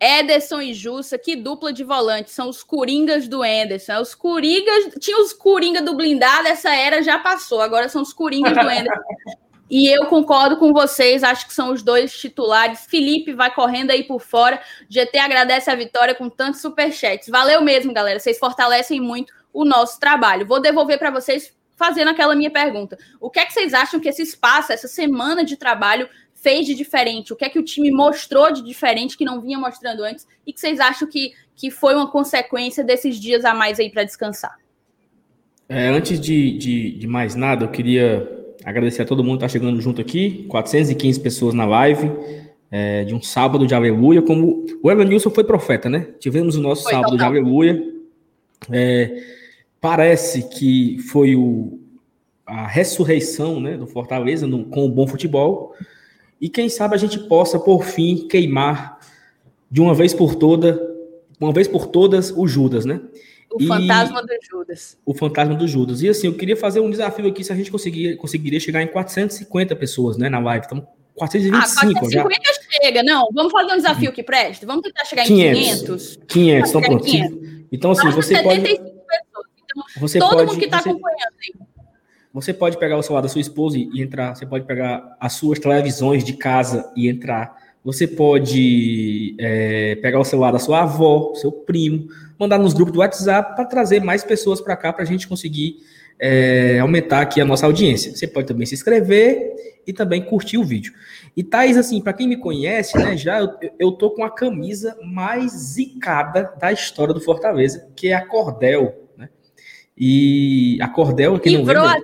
S1: Ederson e Jussa, que dupla de volante, são os coringas do Ederson. É os coringas, tinha os coringa do blindado, essa era já passou, agora são os coringas do Ederson. E eu concordo com vocês, acho que são os dois titulares. Felipe vai correndo aí por fora. GT agradece a vitória com tantos superchats. Valeu mesmo, galera. Vocês fortalecem muito o nosso trabalho. Vou devolver para vocês fazendo aquela minha pergunta. O que é que vocês acham que esse espaço, essa semana de trabalho fez de diferente? O que é que o time mostrou de diferente que não vinha mostrando antes? E que vocês acham que, que foi uma consequência desses dias a mais aí para descansar?
S4: É, antes de, de, de, mais nada, eu queria agradecer a todo mundo que está chegando junto aqui. 415 pessoas na live. É, de um sábado de aleluia. Como o Evanilson foi profeta, né? Tivemos o nosso foi, sábado total. de aleluia. É, parece que foi o, a ressurreição né, do Fortaleza no, com o bom futebol. E quem sabe a gente possa, por fim, queimar de uma vez por toda, uma vez por todas, o Judas, né?
S1: O e... fantasma do Judas.
S4: O fantasma do Judas. E assim, eu queria fazer um desafio aqui se a gente conseguir, conseguiria chegar em 450 pessoas, né, na live. Estamos 425 ah, 450
S1: já. chega, não. Vamos fazer um desafio que preste. Vamos tentar chegar 500, em 500.
S4: 500, então pronto. 500. Então assim, você pode pessoas. Então,
S1: você todo pode, mundo que está acompanhando aí
S4: você pode pegar o celular da sua esposa e entrar. Você pode pegar as suas televisões de casa e entrar. Você pode é, pegar o celular da sua avó, seu primo, mandar nos grupos do WhatsApp para trazer mais pessoas para cá para a gente conseguir é, aumentar aqui a nossa audiência. Você pode também se inscrever e também curtir o vídeo. E Thaís, assim, para quem me conhece, né, já eu, eu tô com a camisa mais zicada da história do Fortaleza, que é a Cordel. Né? E a Cordel, quem não lembra...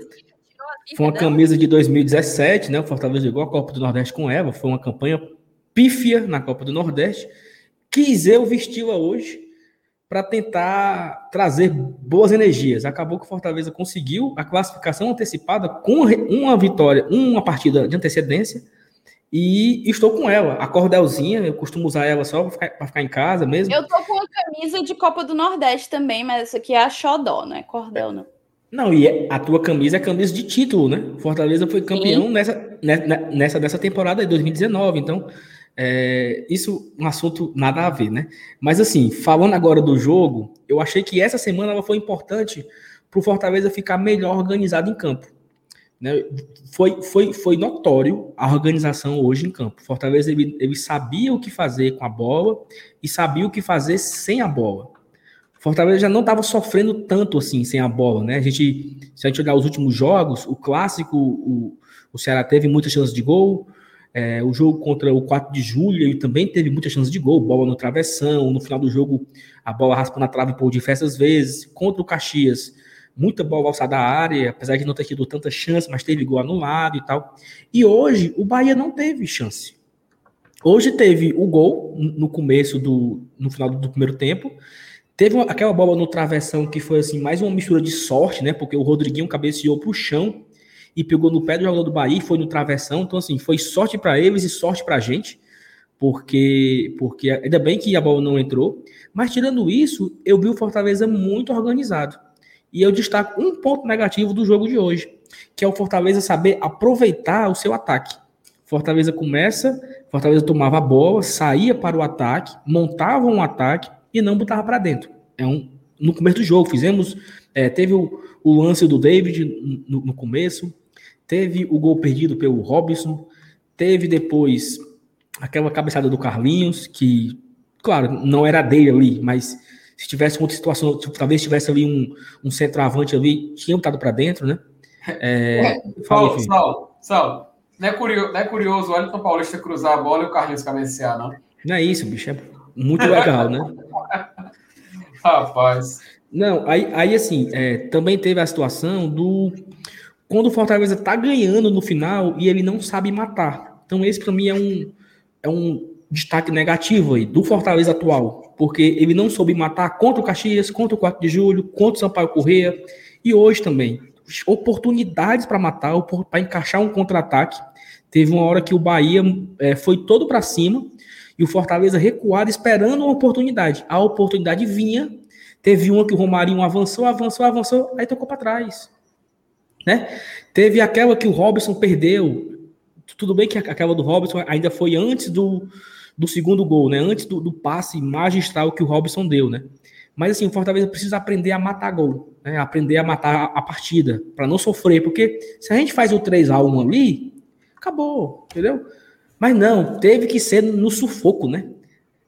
S4: Foi uma camisa de 2017, né? O Fortaleza jogou a Copa do Nordeste com ela. Foi uma campanha pífia na Copa do Nordeste. Quis eu vesti-la hoje para tentar trazer boas energias. Acabou que o Fortaleza conseguiu a classificação antecipada com uma vitória, uma partida de antecedência. E estou com ela, a cordelzinha, eu costumo usar ela só para ficar, ficar, em casa mesmo.
S1: Eu tô com a camisa de Copa do Nordeste também, mas essa aqui é a Xodó, não é cordel, não.
S4: Não, e a tua camisa é camisa de título, né? Fortaleza foi campeão nessa, nessa, nessa dessa temporada de 2019. Então, é, isso é um assunto nada a ver, né? Mas assim, falando agora do jogo, eu achei que essa semana ela foi importante para o Fortaleza ficar melhor organizado em campo. Né? Foi, foi, foi notório a organização hoje em campo. Fortaleza ele, ele sabia o que fazer com a bola e sabia o que fazer sem a bola. Fortaleza já não estava sofrendo tanto assim sem a bola, né? A gente, se a gente olhar os últimos jogos, o clássico, o, o Ceará teve muitas chances de gol. É, o jogo contra o 4 de julho ele também teve muitas chances de gol, bola no travessão. No final do jogo, a bola raspando a trave por diversas vezes. Contra o Caxias, muita bola alçada à área, apesar de não ter tido tanta chance, mas teve gol anulado e tal. E hoje, o Bahia não teve chance. Hoje teve o gol no começo do no final do primeiro tempo Teve uma, aquela bola no travessão que foi assim, mais uma mistura de sorte, né? Porque o Rodriguinho cabeceou pro chão e pegou no pé do jogador do Bahia foi no travessão. Então, assim, foi sorte para eles e sorte pra gente. Porque, porque ainda bem que a bola não entrou. Mas tirando isso, eu vi o Fortaleza muito organizado. E eu destaco um ponto negativo do jogo de hoje, que é o Fortaleza saber aproveitar o seu ataque. Fortaleza começa, Fortaleza tomava a bola, saía para o ataque, montava um ataque, e não botava para dentro. É um, no começo do jogo, fizemos. É, teve o, o, lance do David no, no, começo, teve o gol perdido pelo Robson, teve depois aquela cabeçada do Carlinhos, que, claro, não era dele ali, mas se tivesse outra situação, talvez tivesse ali um, um centroavante ali, tinha botado para dentro, né?
S2: É, Saulo, Saulo, Saulo, não é curioso, não é curioso o Elton Paulista cruzar a bola e o Carlinhos cabecear, não?
S4: Não é isso, bicho, é muito legal, né?
S2: Rapaz.
S4: Não, aí, aí assim, é, também teve a situação do. Quando o Fortaleza tá ganhando no final e ele não sabe matar. Então, esse para mim é um, é um destaque negativo aí do Fortaleza atual, porque ele não soube matar contra o Caxias, contra o 4 de julho, contra o Sampaio Correia e hoje também. Oportunidades para matar, para encaixar um contra-ataque. Teve uma hora que o Bahia é, foi todo para cima e o Fortaleza recuado esperando uma oportunidade. A oportunidade vinha, teve uma que o Romarinho avançou, avançou, avançou, aí tocou para trás. Né? Teve aquela que o Robson perdeu. Tudo bem que aquela do Robson ainda foi antes do, do segundo gol, né? Antes do, do passe magistral que o Robson deu, né? Mas assim, o Fortaleza precisa aprender a matar gol, né? Aprender a matar a partida, para não sofrer, porque se a gente faz o 3 a 1 ali, acabou, entendeu? Mas não, teve que ser no sufoco, né?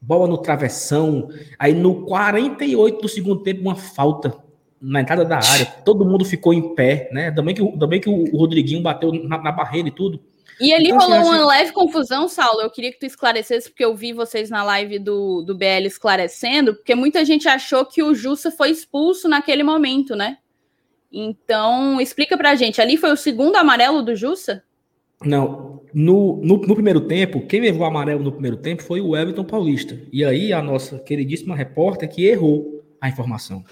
S4: Bola no travessão, aí no 48 do segundo tempo uma falta na entrada da área, todo mundo ficou em pé, né? Também que, também que o Rodriguinho bateu na, na barreira e tudo.
S1: E ali então, assim, rolou assim, uma leve confusão, Saulo. Eu queria que tu esclarecesse, porque eu vi vocês na live do, do BL esclarecendo, porque muita gente achou que o Jussa foi expulso naquele momento, né? Então, explica pra gente. Ali foi o segundo amarelo do Jussa?
S4: Não. No, no, no, primeiro tempo, quem levou o amarelo no primeiro tempo foi o Everton Paulista. E aí a nossa queridíssima repórter que errou a informação.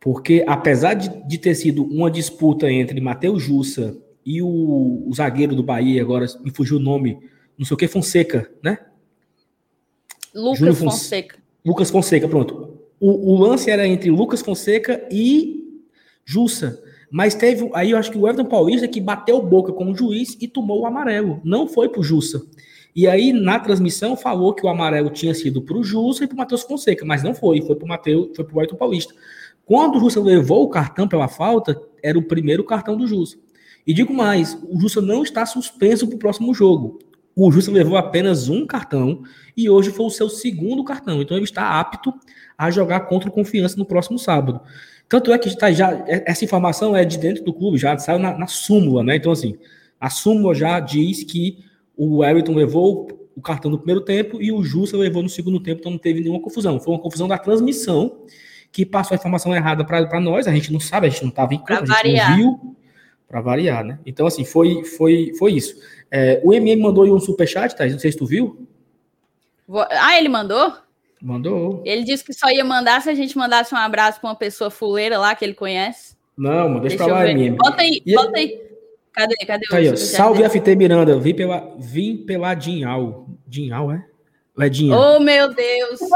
S4: Porque apesar de, de ter sido uma disputa entre Matheus Jussa e o, o, zagueiro do Bahia, agora me fugiu o nome, não sei o que, Fonseca, né?
S1: Lucas Fonseca.
S4: Lucas Fonseca, pronto. O, o, lance era entre Lucas Fonseca e Jussa. Mas teve. Aí eu acho que o Everton Paulista que bateu boca com o juiz e tomou o amarelo. Não foi pro Jussa. E aí, na transmissão, falou que o amarelo tinha sido pro Jussa e pro Matheus Fonseca, mas não foi, foi pro Matheus, foi pro Everton Paulista. Quando o Jussa levou o cartão pela falta, era o primeiro cartão do Jussa. E digo mais, o Jussa não está suspenso para o próximo jogo. O Jussa levou apenas um cartão e hoje foi o seu segundo cartão. Então ele está apto a jogar contra o Confiança no próximo sábado. Tanto é que está já é, essa informação é de dentro do clube, já saiu na, na súmula, né? Então assim, a súmula já diz que o Everton levou o cartão no primeiro tempo e o Jussa levou no segundo tempo, então não teve nenhuma confusão. Foi uma confusão da transmissão que passou a informação errada para nós, a gente não sabe, a gente não estava em campo, a gente não viu, para variar, né? Então, assim, foi, foi, foi isso. É, o MM mandou um superchat, tá? Não sei se tu viu.
S1: Ah, ele mandou?
S4: Mandou.
S1: Ele disse que só ia mandar se a gente mandasse um abraço para uma pessoa fuleira lá que ele conhece.
S4: Não, mano, deixa, deixa pra lá, MM.
S1: Bota aí, e bota aí. Cadê, cadê
S4: tá o aí, Salve FT Miranda, vim pela, vim pela Dinhal. Dinhal, é?
S1: é Dinhal? Oh, meu Deus!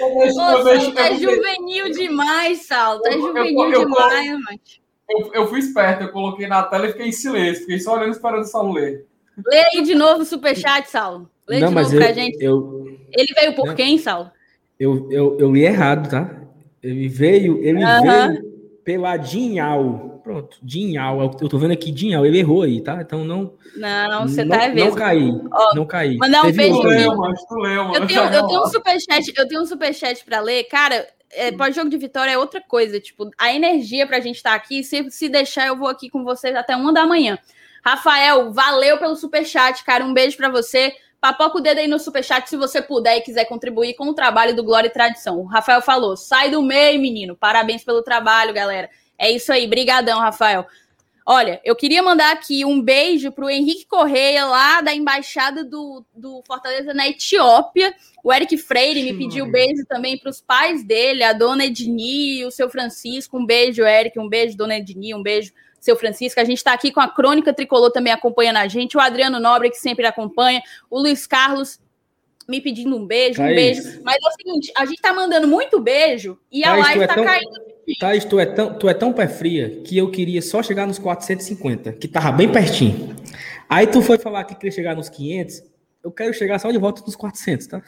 S1: Ô, tá juvenil demais, Sal. Tá juvenil eu, eu, demais, mano
S2: eu, eu fui esperto, eu coloquei na tela e fiquei em silêncio, fiquei só olhando esperando o Saulo ler.
S1: Lê aí de novo o superchat, Saulo. Lê não, de novo pra gente. Eu, ele veio por não, quem, Saulo?
S4: Eu, eu, eu li errado, tá? Ele veio, ele uh -huh. veio pela Dinhal. Pronto, Dinhal. Eu tô vendo aqui Dinhal, ele errou aí, tá? Então não.
S1: Não, você tá
S4: vendo. Não caí. Ó, não caí.
S1: Mandar um beijo. Eu tenho, eu tenho um superchat, eu tenho um superchat pra ler. Cara, é, hum. pós-jogo de vitória é outra coisa. Tipo, a energia pra gente estar tá aqui, se, se deixar, eu vou aqui com vocês até uma da manhã. Rafael, valeu pelo superchat, cara. Um beijo para você. Papoca o dedo aí no superchat se você puder e quiser contribuir com o trabalho do Glória e Tradição. O Rafael falou: sai do meio, menino. Parabéns pelo trabalho, galera. É isso aí. Brigadão, Rafael. Olha, eu queria mandar aqui um beijo para o Henrique Correia, lá da embaixada do, do Fortaleza na Etiópia. O Eric Freire me pediu beijo também para os pais dele, a dona Edni e o seu Francisco. Um beijo, Eric, um beijo, dona Edni, um beijo, seu Francisco. A gente está aqui com a Crônica Tricolor também acompanhando a gente, o Adriano Nobre, que sempre acompanha, o Luiz Carlos me pedindo um beijo, um beijo. Mas é o seguinte, a gente está mandando muito beijo e a live está é tão... caindo
S4: Thais, tu é, tão, tu é tão pé fria que eu queria só chegar nos 450, que tava bem pertinho. Aí tu foi falar que queria chegar nos 500, eu quero chegar só de volta nos 400, tá?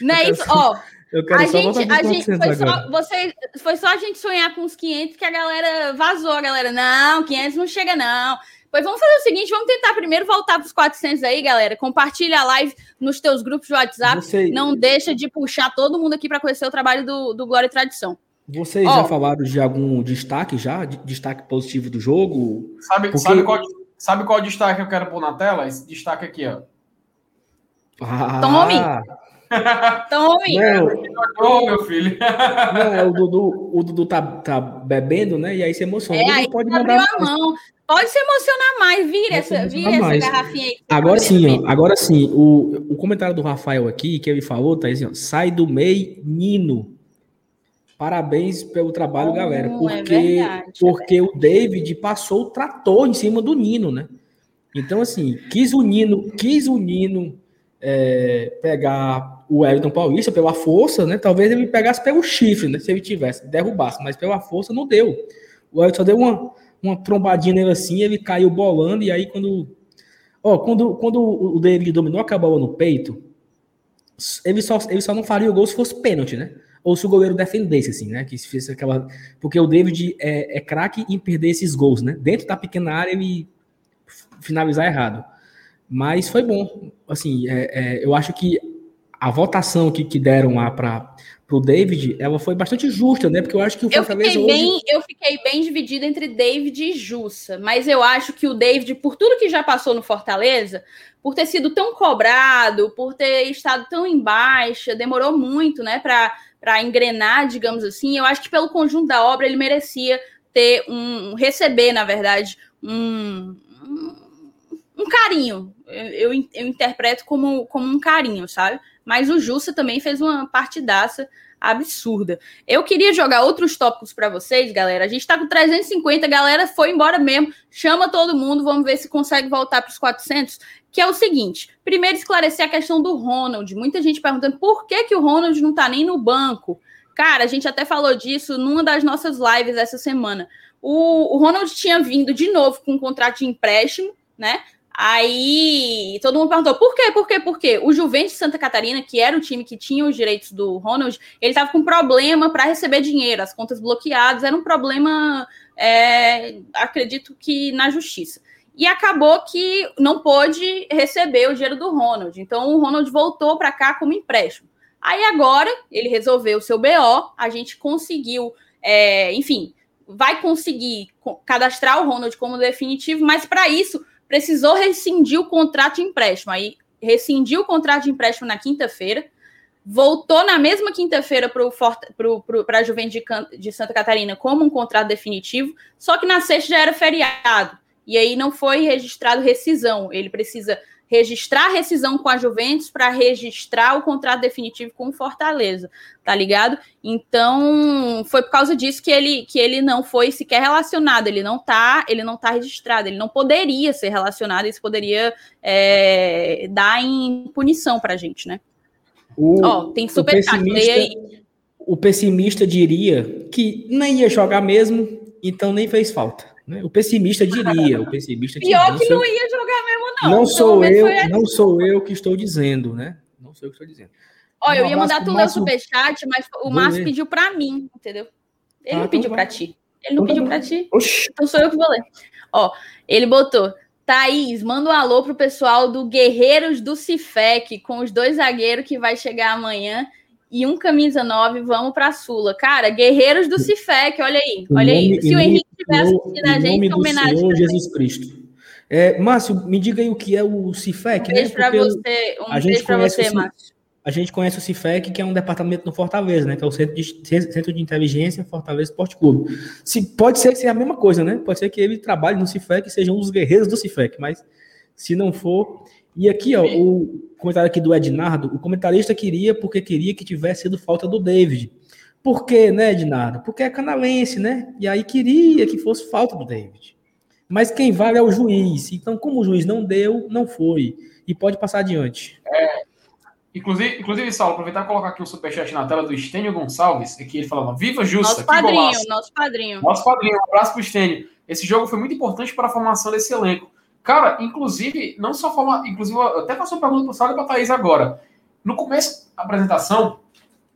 S1: Não é isso, ó. Eu quero a só gente, a gente foi só, você, foi só a gente sonhar com os 500 que a galera vazou, a galera, não, 500 não chega não. Pois vamos fazer o seguinte, vamos tentar primeiro voltar para os 400 aí, galera. Compartilha a live nos teus grupos de WhatsApp. Você... Não deixa de puxar todo mundo aqui para conhecer o trabalho do, do Glória e Tradição.
S4: Vocês oh, já falaram de algum destaque já? De, destaque positivo do jogo?
S2: Sabe, Porque... sabe, qual, sabe qual destaque eu quero pôr na tela? Esse destaque aqui, ó.
S1: Ah, Tome! Tome!
S2: Não, meu filho.
S4: Não, é o Dudu, o Dudu tá, tá bebendo, né? E aí se emociona.
S1: É, aí
S4: pode
S1: abriu a mão. Pode se emocionar mais, vira essa, vira
S4: mais.
S1: essa garrafinha aí.
S4: Agora sim, ó, agora sim, o, o comentário do Rafael aqui, que ele falou, tá assim, ó, sai do MEI Nino. Parabéns pelo trabalho,
S1: Oh,
S4: galera.
S1: é
S4: Porque,
S1: verdade,
S4: porque o David passou o trator em cima do Nino, né? Então, assim, quis o Nino, quis o Nino é, pegar o Everton Paulista pela força, né? Talvez ele pegasse pelo chifre, né? Se ele tivesse, derrubasse, mas pela força não deu. O Everton deu uma, uma trombadinha nele assim, ele caiu bolando, e aí quando. Ó, quando, quando o David dominou a bola no peito, ele só, ele só não faria o gol se fosse pênalti, né? Ou se o goleiro defendesse, assim, né? Que se fizesse aquela. Porque o David é, é craque em perder esses gols, né? Dentro da pequena área ele finalizar errado. Mas foi bom. Assim, é, é, eu acho que a votação que, que deram lá para o David, ela foi bastante justa, né? Porque eu acho que o
S1: Eu
S4: Fortaleza
S1: fiquei,
S4: hoje...
S1: bem, eu fiquei bem dividida entre David e Jussa, mas eu acho que o David, por tudo que já passou no Fortaleza, por ter sido tão cobrado, por ter estado tão em baixa, demorou muito, né, para engrenar, digamos assim. Eu acho que pelo conjunto da obra ele merecia ter um receber, na verdade, um, um, um carinho. Eu, eu, eu interpreto como, como um carinho, sabe? Mas o Jussa também fez uma partidaça absurda. Eu queria jogar outros tópicos para vocês, galera. A gente tá com 350, a galera foi embora mesmo. Chama todo mundo, vamos ver se consegue voltar para os 400. Que é o seguinte: primeiro, esclarecer a questão do Ronald. Muita gente perguntando por que, que o Ronald não tá nem no banco. Cara, a gente até falou disso numa das nossas lives essa semana. O, o Ronald tinha vindo de novo com um contrato de empréstimo, né? Aí todo mundo perguntou por quê, por quê, por quê? O Juventus de Santa Catarina, que era o time que tinha os direitos do Ronald, ele estava com problema para receber dinheiro, as contas bloqueadas, era um problema, é, acredito que na justiça. E acabou que não pôde receber o dinheiro do Ronald. Então o Ronald voltou para cá como empréstimo. Aí agora ele resolveu o seu BO, a gente conseguiu, é, enfim, vai conseguir cadastrar o Ronald como definitivo, mas para isso precisou rescindir o contrato de empréstimo. Aí rescindiu o contrato de empréstimo na quinta-feira, voltou na mesma quinta-feira para a Juventude de Santa Catarina como um contrato definitivo, só que na sexta já era feriado. E aí não foi registrado rescisão. Ele precisa registrar a rescisão com a Juventus para registrar o contrato definitivo com o Fortaleza, tá ligado? Então, foi por causa disso que ele, que ele não foi sequer relacionado, ele não tá, ele não tá registrado, ele não poderia ser relacionado, isso poderia é, dar em punição pra gente, né?
S4: O,
S1: Ó, tem super
S4: pessimista, o pessimista diria que nem ia jogar mesmo, então nem fez falta. Né? O pessimista diria, o pessimista
S1: Pior
S4: diria,
S1: que não ia jogar mesmo, não.
S4: Não sou eu, não sou eu que estou dizendo, né? Não sou eu que estou dizendo.
S1: Olha, eu ia mandar tu ler o superchat, mas o Márcio pediu para mim, entendeu? Ele ah, não pediu então para ti. Ele não então pediu para ti.
S4: Oxi.
S1: Então sou eu que vou ler. Ó, ele botou. Thaís, manda um alô pro pessoal do Guerreiros do Cifec, com os dois zagueiros que vai chegar amanhã e um camisa 9, vamos para a Sula. Cara, Guerreiros do Cifec, olha aí, olha aí. Se o Henrique tivesse assistindo a gente, homenagem.
S4: Senhor Jesus Cristo. É, Márcio, me diga aí o que é o Cifec,
S1: um né? para você, um
S4: a gente
S1: beijo para você,
S4: o,
S1: Márcio.
S4: A gente conhece o Cifec, que é um departamento no Fortaleza, né? Que é o Centro de, Centro de Inteligência Fortaleza Esporte Clube. Se, pode ser que seja a mesma coisa, né? Pode ser que ele trabalhe no Cifec e seja um dos guerreiros do Cifec, mas se não for. E aqui, ó, o comentário aqui do Ednardo, o comentarista queria porque queria que tivesse sido falta do David. Por quê, né, Ednardo? Porque é canalense, né? E aí queria que fosse falta do David. Mas quem vale é o juiz. Então, como o juiz não deu, não foi. E pode passar adiante.
S2: É, inclusive, inclusive, Saulo, aproveitar e colocar aqui o superchat na tela do Estênio Gonçalves, aqui ele falando, viva Justa,
S1: nosso padrinho, nosso padrinho.
S2: Nosso padrinho, um abraço pro Estênio. Esse jogo foi muito importante para a formação desse elenco. Cara, inclusive, não só formar, inclusive, eu até passou pergunta pro Saulo e pra Thaís agora. No começo da apresentação,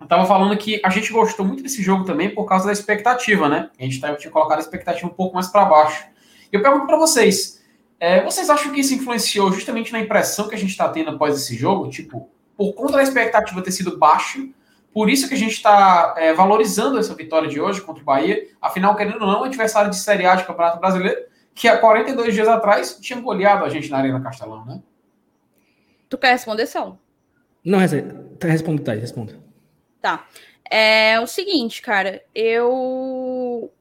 S2: eu tava falando que a gente gostou muito desse jogo também por causa da expectativa, né? A gente tinha colocado a expectativa um pouco mais para baixo. Eu pergunto para vocês, é, vocês acham que isso influenciou justamente na impressão que a gente está tendo após esse jogo? Tipo, por conta da expectativa ter sido baixa, por isso que a gente está é, valorizando essa vitória de hoje contra o Bahia. Afinal, querendo ou não, é adversário de Série A de Campeonato Brasileiro, que há 42 dias atrás tinha goleado a gente na Arena Castelão, né?
S1: Tu quer responder, Saulo?
S4: Não, responda, Thais, responda.
S1: Tá. É o seguinte, cara, eu.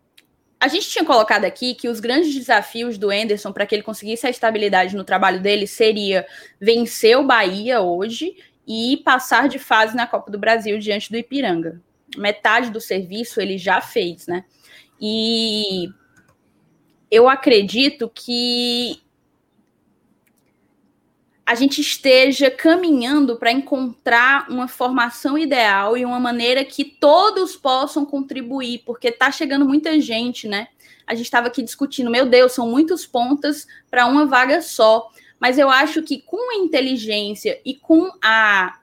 S1: A gente tinha colocado aqui que os grandes desafios do Enderson para que ele conseguisse a estabilidade no trabalho dele seria vencer o Bahia hoje e passar de fase na Copa do Brasil diante do Ipiranga. Metade do serviço ele já fez, né? E eu acredito que a gente esteja caminhando para encontrar uma formação ideal e uma maneira que todos possam contribuir, porque está chegando muita gente, né? A gente estava aqui discutindo, meu Deus, são muitos pontas para uma vaga só. Mas eu acho que com a inteligência e com a,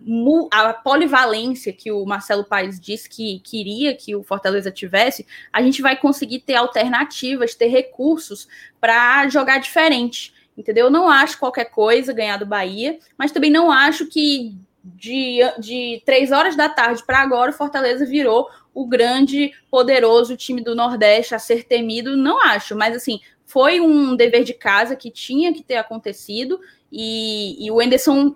S1: a polivalência que o Marcelo Paes disse que queria que o Fortaleza tivesse, a gente vai conseguir ter alternativas, ter recursos para jogar diferente entendeu? Eu não acho qualquer coisa ganhar do Bahia, mas também não acho que de, de três horas da tarde para agora o Fortaleza virou o grande, poderoso time do Nordeste a ser temido. Não acho, mas assim, foi um dever de casa que tinha que ter acontecido e, e o Enderson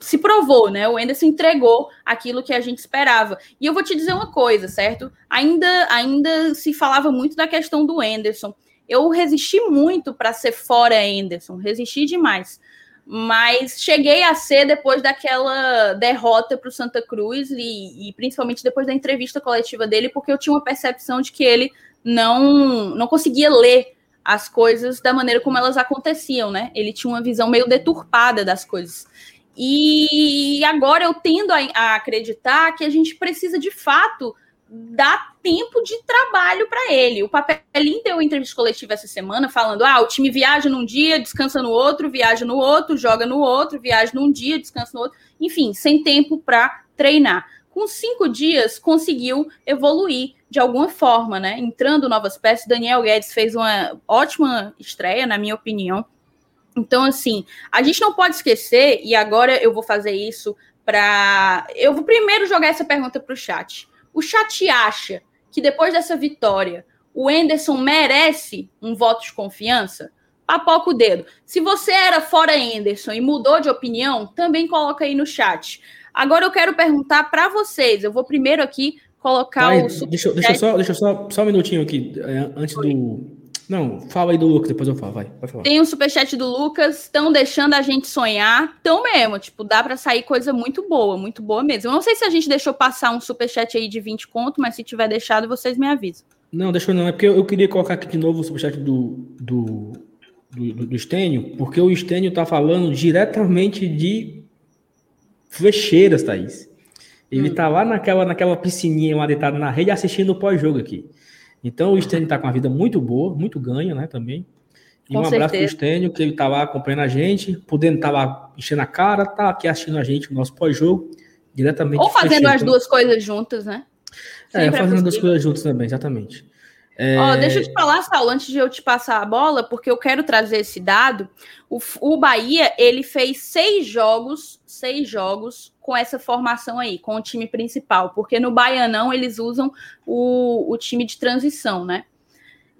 S1: se provou, né? O Enderson entregou aquilo que a gente esperava. E eu vou te dizer uma coisa, certo? Ainda, ainda se falava muito da questão do Enderson eu resisti muito para ser fora Anderson, resisti demais. Mas cheguei a ser depois daquela derrota para o Santa Cruz e, e, principalmente depois da entrevista coletiva dele, porque eu tinha uma percepção de que ele não, não conseguia ler as coisas da maneira como elas aconteciam, né? Ele tinha uma visão meio deturpada das coisas. E agora eu tendo a, a acreditar que a gente precisa de fato dá tempo de trabalho para ele. O Papelinho deu entrevista coletiva essa semana falando: ah, o time viaja num dia, descansa no outro, viaja no outro, joga no outro, viaja num dia, descansa no outro. Enfim, sem tempo para treinar. Com cinco dias, conseguiu evoluir de alguma forma, né? Entrando novas peças, Daniel Guedes fez uma ótima estreia, na minha opinião. Então, assim, a gente não pode esquecer, e agora eu vou fazer isso para. Eu vou primeiro jogar essa pergunta para o chat. O chat acha que depois dessa vitória o Enderson merece um voto de confiança? Papoca o dedo. Se você era fora Enderson e mudou de opinião, também coloca aí no chat. Agora eu quero perguntar para vocês. Eu vou primeiro aqui colocar
S4: Ai, o. Deixa, deixa, só, deixa só, só um minutinho aqui, é, antes do, não, fala aí do Lucas, depois eu falo, vai, vai falar.
S1: Tem o um superchat do Lucas, estão deixando a gente sonhar, tão mesmo, tipo, dá para sair coisa muito boa, muito boa mesmo. Eu não sei se a gente deixou passar um superchat aí de 20 conto, mas se tiver deixado, vocês me avisam.
S4: Não, deixou não, é porque eu, eu queria colocar aqui de novo o superchat do, do, do, do Estênio, porque o Estênio tá falando diretamente de flecheiras, Thaís. Ele hum. tá lá naquela, naquela piscininha lá deitado na rede assistindo o pós-jogo aqui. Então o Stênio está com uma vida muito boa, muito ganha, né, também. E com um abraço para o Stênio, que ele está lá acompanhando a gente, podendo estar tá lá enchendo a cara, tá aqui assistindo a gente o nosso pós-jogo, diretamente.
S1: Ou fazendo as duas coisas juntas, né?
S4: É, Sempre é, fazendo as duas coisas juntas também, exatamente.
S1: É... Deixa eu te falar, Saulo, antes de eu te passar a bola, porque eu quero trazer esse dado. O, o Bahia, ele fez seis jogos, seis jogos com essa formação aí, com o time principal, porque no Baianão eles usam o, o time de transição, né?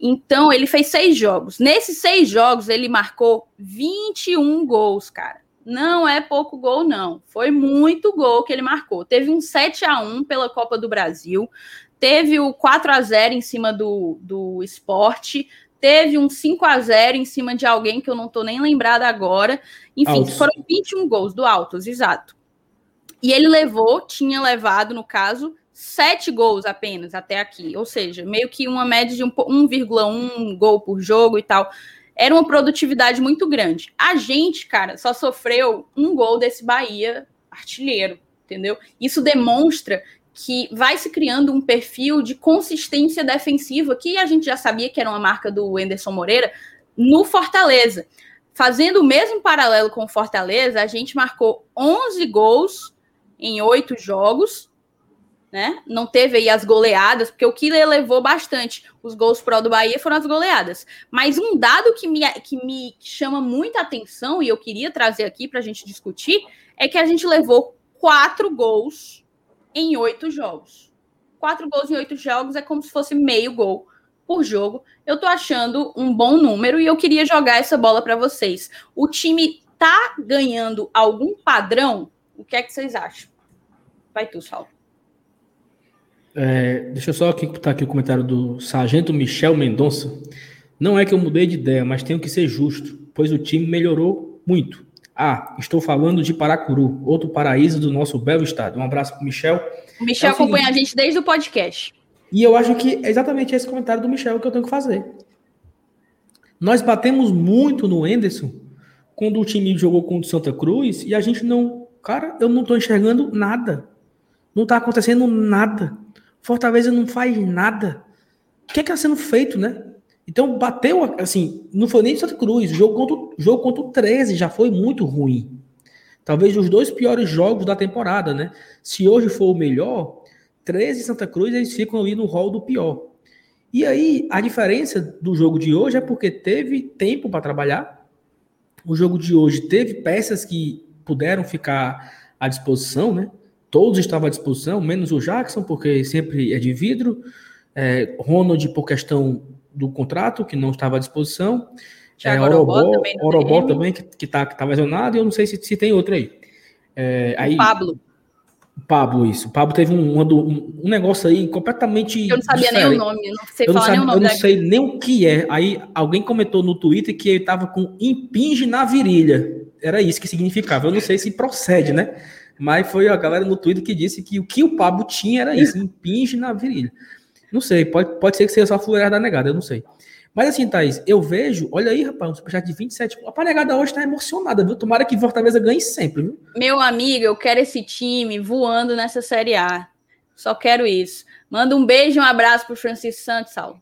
S1: Então, ele fez seis jogos. Nesses seis jogos, ele marcou 21 gols, cara. Não é pouco gol, não. Foi muito gol que ele marcou. Teve um 7 a 1 pela Copa do Brasil, teve o 4 a 0 em cima do, do esporte, teve um 5 a 0 em cima de alguém que eu não tô nem lembrada agora. Enfim, Altos. foram 21 gols do Altos, exato. E ele levou, tinha levado, no caso, sete gols apenas até aqui. Ou seja, meio que uma média de 1,1 gol por jogo e tal. Era uma produtividade muito grande. A gente, cara, só sofreu um gol desse Bahia artilheiro, entendeu? Isso demonstra que vai se criando um perfil de consistência defensiva, que a gente já sabia que era uma marca do Enderson Moreira, no Fortaleza. Fazendo o mesmo paralelo com o Fortaleza, a gente marcou 11 gols em oito jogos, né? Não teve aí as goleadas, porque o que levou bastante os gols pro do Bahia foram as goleadas. Mas um dado que me, que me chama muita atenção e eu queria trazer aqui para a gente discutir é que a gente levou quatro gols em oito jogos. Quatro gols em oito jogos é como se fosse meio gol por jogo. Eu tô achando um bom número e eu queria jogar essa bola para vocês. O time tá ganhando algum padrão O que é que vocês acham? Vai tu, Saulo.
S4: É, deixa eu só aqui botar aqui o comentário do Sargento Michel Mendonça. Não é que eu mudei de ideia, mas tenho que ser justo, pois o time melhorou muito. Ah, estou falando de Paracuru, outro paraíso do nosso belo estado. Um abraço para Michel.
S1: O Michel é o acompanha seguinte, a gente desde o podcast.
S4: E eu acho que é exatamente esse comentário do Michel que eu tenho que fazer. Nós batemos muito no Enderson quando o time jogou contra o Santa Cruz e a gente não. Cara, eu não estou enxergando nada. Não está acontecendo nada. Fortaleza não faz nada. O que é que está sendo feito, né? Então, bateu, assim, não foi nem Santa Cruz. O jogo contra, o jogo contra o 13 já foi muito ruim. Talvez os dois piores jogos da temporada, né? Se hoje for o melhor, 13 e Santa Cruz, eles ficam ali no rol do pior. E aí, a diferença do jogo de hoje é porque teve tempo para trabalhar. O jogo de hoje teve peças que puderam ficar à disposição, né? Todos estavam à disposição, menos o Jackson, porque sempre é de vidro. É, Ronald, por questão do contrato, que não estava à disposição. É, Orobó, também, Orobó também, que está que tá lesionado, e eu não sei se, se tem outro aí. É, aí
S1: Pablo.
S4: Pablo, isso. O Pablo teve um, um, um, negócio aí completamente.
S1: Eu não sabia diferente. nem o nome, não sei
S4: eu
S1: falar
S4: não
S1: nem o nome.
S4: Eu não sei nem o que é. Aí alguém comentou no Twitter que ele estava com impinge na virilha. Era isso que significava. Eu não sei se procede, né? Mas foi a galera no Twitter que disse que o que o Pablo tinha era isso, impinge na virilha. Não sei, pode, pode ser que seja só a fuleirada da negada, eu não sei. Mas assim, Thaís, eu vejo, olha aí, rapaz, um superchat de 27. A panegada hoje tá emocionada, viu? Tomara que Fortaleza ganhe sempre, viu?
S1: Meu amigo, eu quero esse time voando nessa Série A. Só quero isso. Manda um beijo e um abraço pro Francisco Santos, Saulo.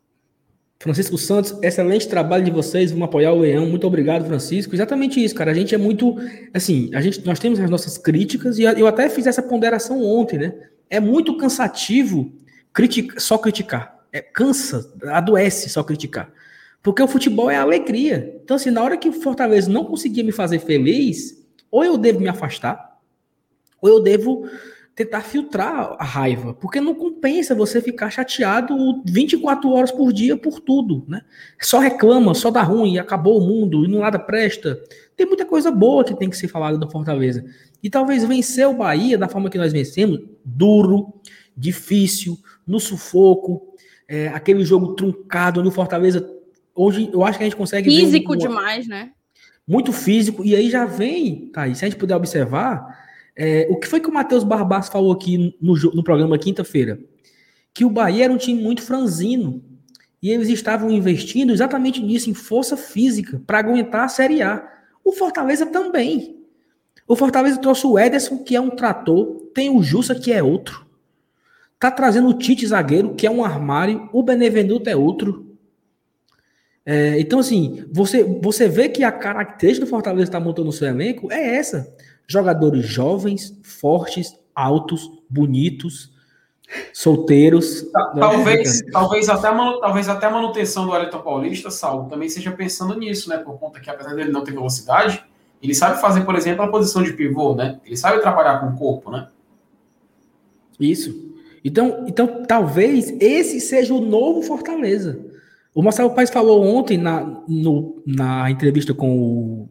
S4: Francisco Santos, excelente trabalho de vocês, vamos apoiar o Leão. Muito obrigado, Francisco. Exatamente isso, cara. A gente é muito, assim, a gente, nós temos as nossas críticas e eu até fiz essa ponderação ontem, né? É muito cansativo critica, só criticar. É, cansa, adoece só criticar. Porque o futebol é alegria. Então, assim, na hora que o Fortaleza não conseguia me fazer feliz, ou eu devo me afastar, ou eu devo tentar filtrar a raiva, porque não compensa você ficar chateado 24 horas por dia por tudo, né? Só reclama, só dá ruim, acabou o mundo, e não nada presta. Tem muita coisa boa que tem que ser falada do Fortaleza. E talvez vencer o Bahia da forma que nós vencemos, duro, difícil, no sufoco, é, aquele jogo truncado no Fortaleza. Hoje eu acho que a gente consegue.
S1: Físico um, demais, né?
S4: Muito físico. E aí já vem, tá? E se a gente puder observar, é, o que foi que o Matheus Barbas falou aqui no, no programa quinta-feira? Que o Bahia era um time muito franzino. E eles estavam investindo exatamente nisso, em força física, para aguentar a Série A. O Fortaleza também. O Fortaleza trouxe o Ederson, que é um trator, tem o Jussa, que é outro. Tá trazendo o Tite zagueiro, que é um armário, o Benevenuto é outro. É, então, assim, você, você vê que a característica do Fortaleza está montando o seu elenco é essa. Jogadores jovens, fortes, altos, bonitos, solteiros.
S2: Talvez, talvez, até, talvez até a manutenção do Wellington Paulista, Saulo, também seja pensando nisso, né? Por conta que, apesar dele não ter velocidade, ele sabe fazer, por exemplo, a posição de pivô, né? Ele sabe trabalhar com o corpo, né?
S4: Isso. Então, então, talvez esse seja o novo Fortaleza. O Marcelo Paes falou ontem na, no, na entrevista com o.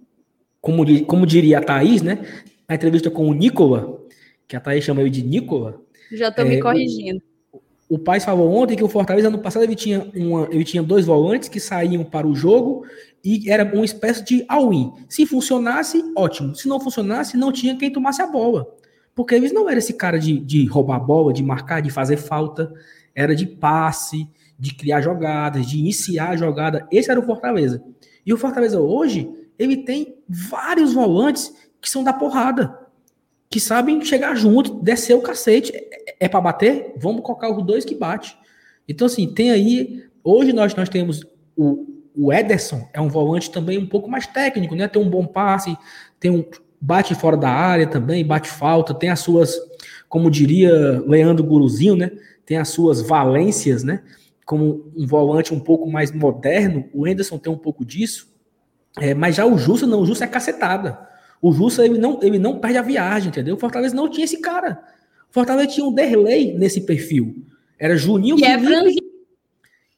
S4: Como, como diria a Thaís, né? Na entrevista com o Nicola, que a Thaís chama ele de Nicola.
S1: Já estou é, me corrigindo.
S4: O, o Paes falou ontem que o Fortaleza, ano passado, ele tinha, uma, ele tinha dois volantes que saíam para o jogo e era uma espécie de all-in. Se funcionasse, ótimo. Se não funcionasse, não tinha quem tomasse a bola. Porque eles não eram esse cara de, de roubar bola, de marcar, de fazer falta. Era de passe, de criar jogadas, de iniciar a jogada. Esse era o Fortaleza. E o Fortaleza hoje, ele tem vários volantes que são da porrada. Que sabem chegar junto, descer o cacete. É, é para bater? Vamos colocar os dois que bate. Então, assim, tem aí. Hoje nós, nós temos o, o Ederson, é um volante também um pouco mais técnico, né? Tem um bom passe, tem um, bate fora da área também, bate falta, tem as suas, como diria Leandro Guruzinho, né? Tem as suas valências, né? Como um volante um pouco mais moderno, o Henderson tem um pouco disso. É, mas já o Justo não, o Justo é cacetada. O Justo ele não, ele não perde a viagem, entendeu? O Fortaleza não tinha esse cara. O Fortaleza tinha um Derlei nesse perfil. Era Juninho
S1: e é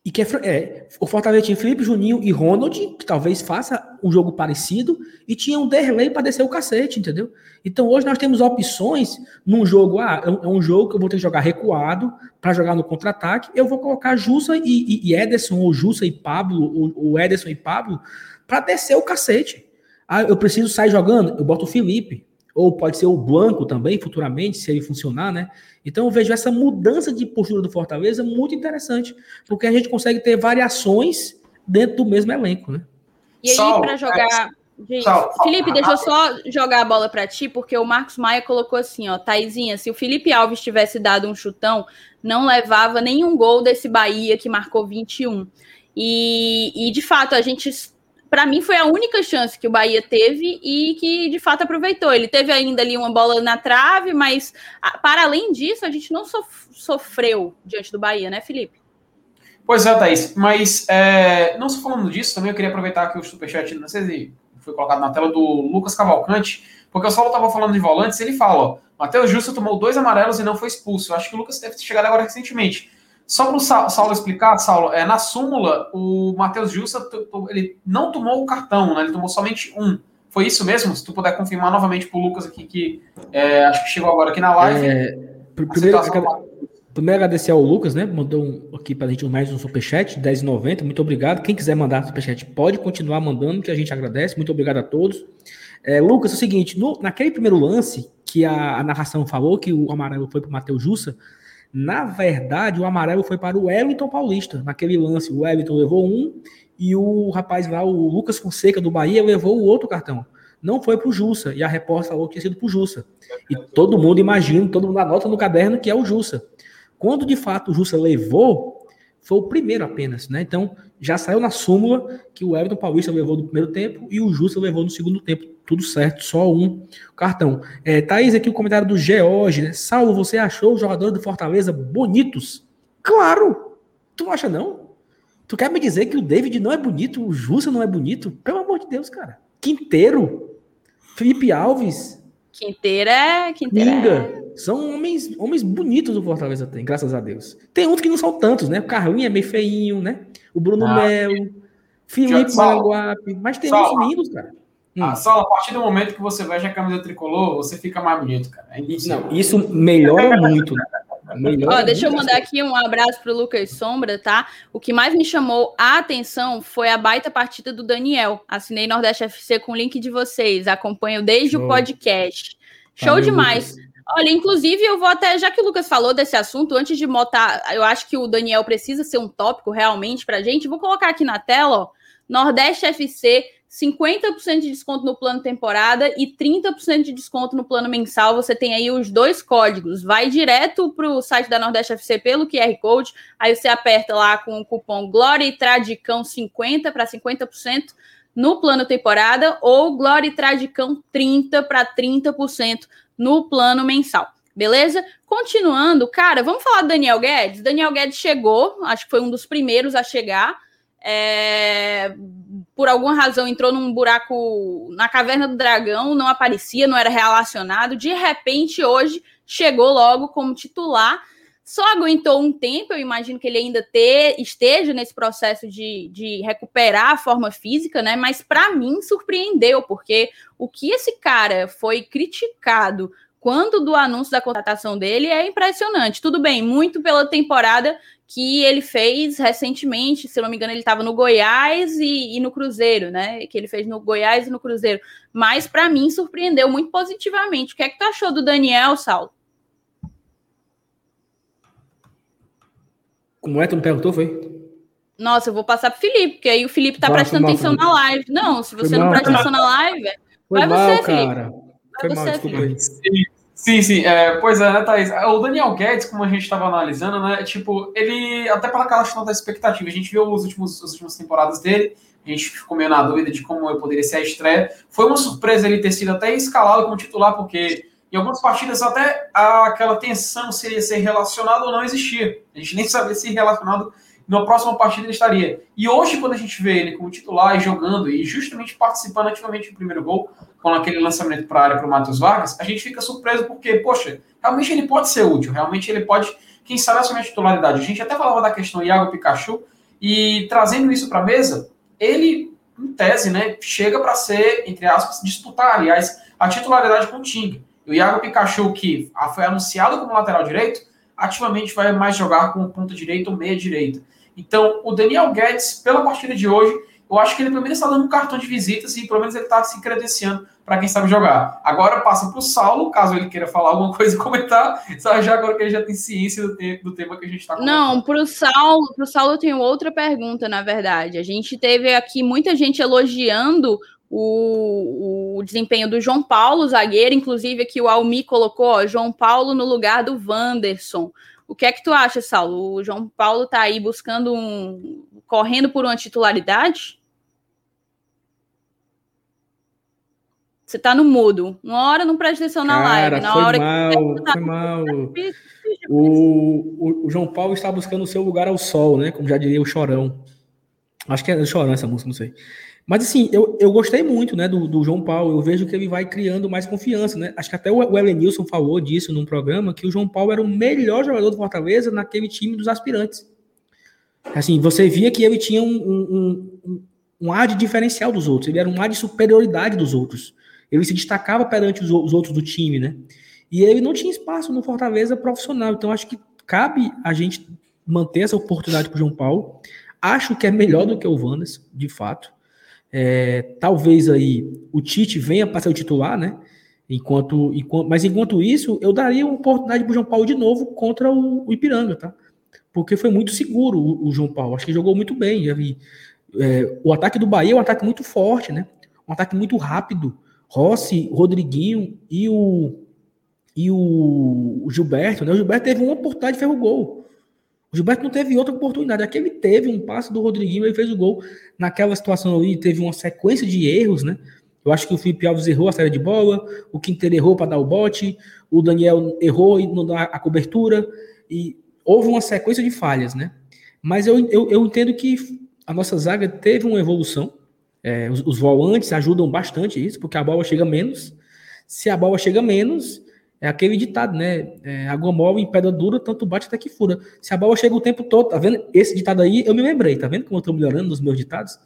S4: e que é, é, o Fortaleza tinha Felipe Juninho e Ronald, que talvez faça um jogo parecido, e tinha um Derlei para descer o cacete, entendeu? Então hoje nós temos opções num jogo, ah, é um, é jogo que eu vou ter que jogar recuado para jogar no contra-ataque, eu vou colocar Jussa e, e, e, Ederson, ou Jussa e Pablo, ou, ou Ederson e Pablo, para descer o cacete. Ah, eu preciso sair jogando, eu boto o Felipe, ou pode ser o Blanco também, futuramente, se ele funcionar, né? Então eu vejo essa mudança de postura do Fortaleza muito interessante, porque a gente consegue ter variações dentro do mesmo elenco, né?
S1: E aí, para jogar. Gente, Felipe, deixa eu só jogar a bola para ti, porque o Marcos Maia colocou assim, ó, Taizinha, se o Felipe Alves tivesse dado um chutão, não levava nenhum gol desse Bahia que marcou 21. E, e de fato, a gente para mim foi a única chance que o Bahia teve e que de fato aproveitou. Ele teve ainda ali uma bola na trave, mas para além disso, a gente não sofreu diante do Bahia, né, Felipe?
S2: Pois é, Thaís, mas é, não só falando disso, também eu queria aproveitar que o Superchat, não sei se foi colocado na tela do Lucas Cavalcante, porque o Saulo estava falando de volantes, ele fala, ó, Matheus Justo tomou dois amarelos e não foi expulso. Eu acho que o Lucas deve ter chegado agora recentemente. Só para o Saulo explicar, Saulo, é, na súmula, o Matheus Jussa ele não tomou o cartão, né? Ele tomou somente um. Foi isso mesmo? Se tu puder confirmar novamente para o Lucas aqui, que é, acho que chegou agora aqui na live. É,
S4: primeiro, primeiro agradecer ao Lucas, né? Mandou um, aqui para a gente mais um superchat, 10,90. Muito obrigado. Quem quiser mandar superchat, pode continuar mandando, que a gente agradece. Muito obrigado a todos. É, Lucas, é o seguinte: no, naquele primeiro lance que a, a narração falou que o amarelo foi para o Matheus Jussa, na verdade, o amarelo foi para o Wellington Paulista. Naquele lance, o Wellington levou um e o rapaz lá, o Lucas Fonseca do Bahia, levou o outro cartão. Não foi para o Jussa. E a repórter falou que tinha sido para o Jussa. E todo mundo imagina, todo mundo anota no caderno que é o Jussa. Quando de fato o Jussa levou, foi o primeiro apenas, né? Então, já saiu na súmula que o Everton Paulista levou no primeiro tempo e o Justa levou no segundo tempo. Tudo certo, só um cartão. É, Thaís, aqui o comentário do George, né? Saulo, você achou os jogadores do Fortaleza bonitos? Claro! Tu acha não? Tu quer me dizer que o David não é bonito, o Justa não é bonito? Pelo amor de Deus, cara. Quinteiro, Felipe Alves.
S1: Quinteiro é. Quinteiro
S4: é... São homens, homens bonitos o Fortaleza tem, graças a Deus. Tem outros que não são tantos, né? O Carlinho é meio feinho, né? O Bruno ah, Melo, Felipe Maguape, mas tem uns lindos, cara.
S2: Ah, hum. só a partir do momento que você veste a camisa tricolor, você fica mais bonito, cara. É
S4: não, isso melhora muito.
S1: Melhora Ó, deixa eu mandar aqui um abraço para o Lucas Sombra, tá? O que mais me chamou a atenção foi a baita partida do Daniel. Assinei Nordeste FC com o link de vocês. Acompanho desde Show. o podcast. Show Valeu, demais. Lucas. Olha, inclusive, eu vou até, já que o Lucas falou desse assunto, antes de botar, eu acho que o Daniel precisa ser um tópico realmente pra gente. Vou colocar aqui na tela, ó, Nordeste FC, 50% de desconto no plano temporada e 30% de desconto no plano mensal. Você tem aí os dois códigos. Vai direto para o site da Nordeste FC pelo QR Code. Aí você aperta lá com o cupom Glória e Tradicão 50 para 50% no plano temporada ou Glória e Tradicão 30 para 30% no plano mensal. Beleza? Continuando, cara, vamos falar do Daniel Guedes. Daniel Guedes chegou, acho que foi um dos primeiros a chegar. É, por alguma razão entrou num buraco na caverna do dragão, não aparecia, não era relacionado. De repente, hoje chegou logo como titular só aguentou um tempo, eu imagino que ele ainda esteja nesse processo de, de recuperar a forma física, né? Mas para mim surpreendeu, porque o que esse cara foi criticado quando do anúncio da contratação dele é impressionante. Tudo bem, muito pela temporada que ele fez recentemente, se não me engano, ele estava no Goiás e, e, no Cruzeiro, né? Que ele fez no Goiás e no Cruzeiro. Mas para mim surpreendeu muito positivamente. O que é que tu achou do Daniel, Saulo?
S4: Como é? Tu me perguntou, foi?
S1: Nossa, eu vou passar pro Felipe, porque aí o Felipe tá prestando mal, atenção na live. Não, se você não presta atenção na live,
S4: vai mal, você, Felipe. Cara. Vai foi você,
S2: Felipe. Sim, sim, É, pois é, né, Thaís? O Daniel Guedes, como a gente estava analisando, né? Tipo, ele, até pela questão da expectativa, a gente viu os últimos, as últimas temporadas dele, a gente ficou meio na dúvida de como eu poderia ser a estreia. Foi uma surpresa ele ter sido até escalado como titular, porque em algumas partidas até aquela tensão se ia ser relacionado ou não existia. A gente nem sabia se relacionado na próxima partida ele estaria. E hoje, quando a gente vê ele como titular e jogando e justamente participando ativamente do primeiro gol, com aquele lançamento para a área para o Matheus Vargas, a gente fica surpreso porque, poxa, realmente ele pode ser útil, realmente ele pode, quem sabe, assumir a titularidade. A gente até falava da questão Iago Pikachu, E trazendo isso para a mesa, ele, em tese, né, chega para ser, entre aspas, disputar, aliás, a titularidade com o Tinga. O Iago Pikachu, que foi anunciado como lateral direito, ativamente vai mais jogar com ponta direita ou meia direita. Então, o Daniel Guedes, pela partida de hoje, eu acho que ele pelo menos está dando um cartão de visitas e pelo menos ele está se credenciando para quem sabe jogar. Agora passa para o Saulo, caso ele queira falar alguma coisa e comentar, só já agora que ele já tem ciência do, te do tema que a gente está
S1: Não, para o Saulo, para o Saulo eu tenho outra pergunta, na verdade. A gente teve aqui muita gente elogiando o, o, desempenho do João Paulo, zagueiro, inclusive aqui o Almi colocou ó, João Paulo no lugar do Wanderson. O que é que tu acha, Saulo? O João Paulo está aí buscando um. correndo por uma titularidade? Você tá no mudo. Uma hora não presta atenção na Cara, live. Na
S4: foi
S1: hora
S4: mal, que tá foi mal. O, o, João Paulo está buscando o seu lugar ao sol, né? Como já diria o Chorão. Acho que é o Chorão essa música, não sei. Mas assim, eu, eu gostei muito né, do, do João Paulo. Eu vejo que ele vai criando mais confiança, né? Acho que até o, o Elenilson falou disso num programa, que o João Paulo era o melhor jogador do Fortaleza naquele time dos aspirantes. Assim, você via que ele tinha um, um, um, um ar de diferencial dos outros, ele era um ar de superioridade dos outros. Ele se destacava perante os, os outros do time, né? E ele não tinha espaço no Fortaleza profissional. Então, acho que cabe a gente manter essa oportunidade para o João Paulo. Acho que é melhor do que o Vandas, de fato. É, talvez aí o Tite venha para ser o titular, né? Enquanto, enquanto, mas enquanto isso, eu daria uma oportunidade para o João Paulo de novo contra o, o, Ipiranga, tá? Porque foi muito seguro o, o João Paulo. Acho que jogou muito bem. Vi. É, o ataque do Bahia é um ataque muito forte, né? Um ataque muito rápido. Rossi, Rodriguinho e o e o Gilberto, né? O Gilberto teve uma oportunidade e fez o gol. Gilberto não teve outra oportunidade. Aqui ele teve um passe do Rodriguinho e fez o gol. Naquela situação ali, teve uma sequência de erros, né? Eu acho que o Felipe Alves errou a saída de bola, o Quinteiro errou para dar o bote, o Daniel errou e não dá a cobertura, e houve uma sequência de falhas, né? Mas eu, eu, eu entendo que a nossa zaga teve uma evolução, é, os, os, volantes ajudam bastante isso, porque a bola chega menos. Se a bola chega menos, é aquele ditado, né? É, água mole em pedra dura, tanto bate até que fura. Se a bola chega o tempo todo, tá vendo? Esse ditado aí, eu me lembrei, tá vendo como eu tô melhorando nos meus ditados?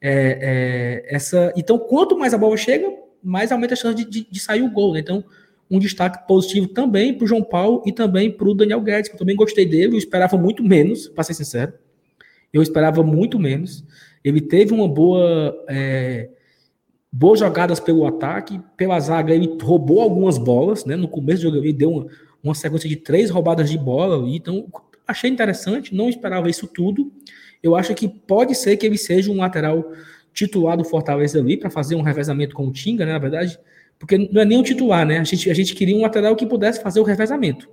S4: É, é, essa, então, quanto mais a bola chega, mais aumenta a chance de, de, de sair o gol, né? Então, um destaque positivo também para o João Paulo e também para o Daniel Guedes, que eu também gostei dele, eu esperava muito menos, para ser sincero. Eu esperava muito menos. Ele teve uma boa. É, boas jogadas pelo ataque, pela zaga, ele roubou algumas bolas, né? No começo do jogo ele deu uma, uma sequência de três roubadas de bola, então achei interessante, não esperava isso tudo. Eu acho que pode ser que ele seja um lateral titular do Fortaleza ali para fazer um revezamento com o Tinga, né? Na verdade, porque não é nem um titular, né? A gente, a gente queria um lateral que pudesse fazer o revezamento.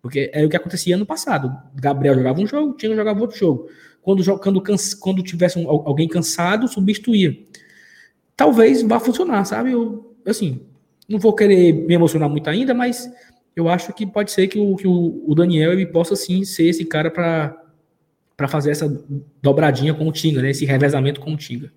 S4: Porque é o que acontecia ano passado. Gabriel jogava um jogo, Tinga jogava outro jogo. Quando, quando, quando tivesse um, alguém cansado, substituía. Talvez vá funcionar, sabe? Eu, assim, não vou querer me emocionar muito ainda, mas eu acho que pode ser que o, que o, Daniel ele possa sim ser esse cara para fazer essa dobradinha com o Tinga, né? Esse revezamento com o Tinga.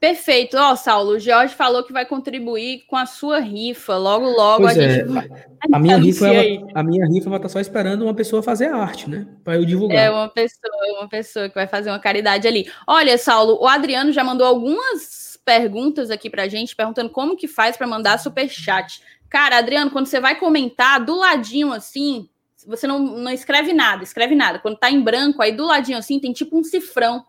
S1: Perfeito. Ó, oh, Saulo, o Jorge falou que vai contribuir com a sua rifa. Logo, logo
S4: pois a é. gente vai. A minha, rifa, ela, a minha rifa vai estar tá só esperando uma pessoa fazer arte, né? Para eu divulgar.
S1: É uma pessoa, uma pessoa que vai fazer uma caridade ali. Olha, Saulo, o Adriano já mandou algumas perguntas aqui pra gente, perguntando como que faz para mandar super chat. Cara, Adriano, quando você vai comentar, do ladinho assim, você não, não escreve nada, escreve nada. Quando tá em branco, aí do ladinho assim, tem tipo um cifrão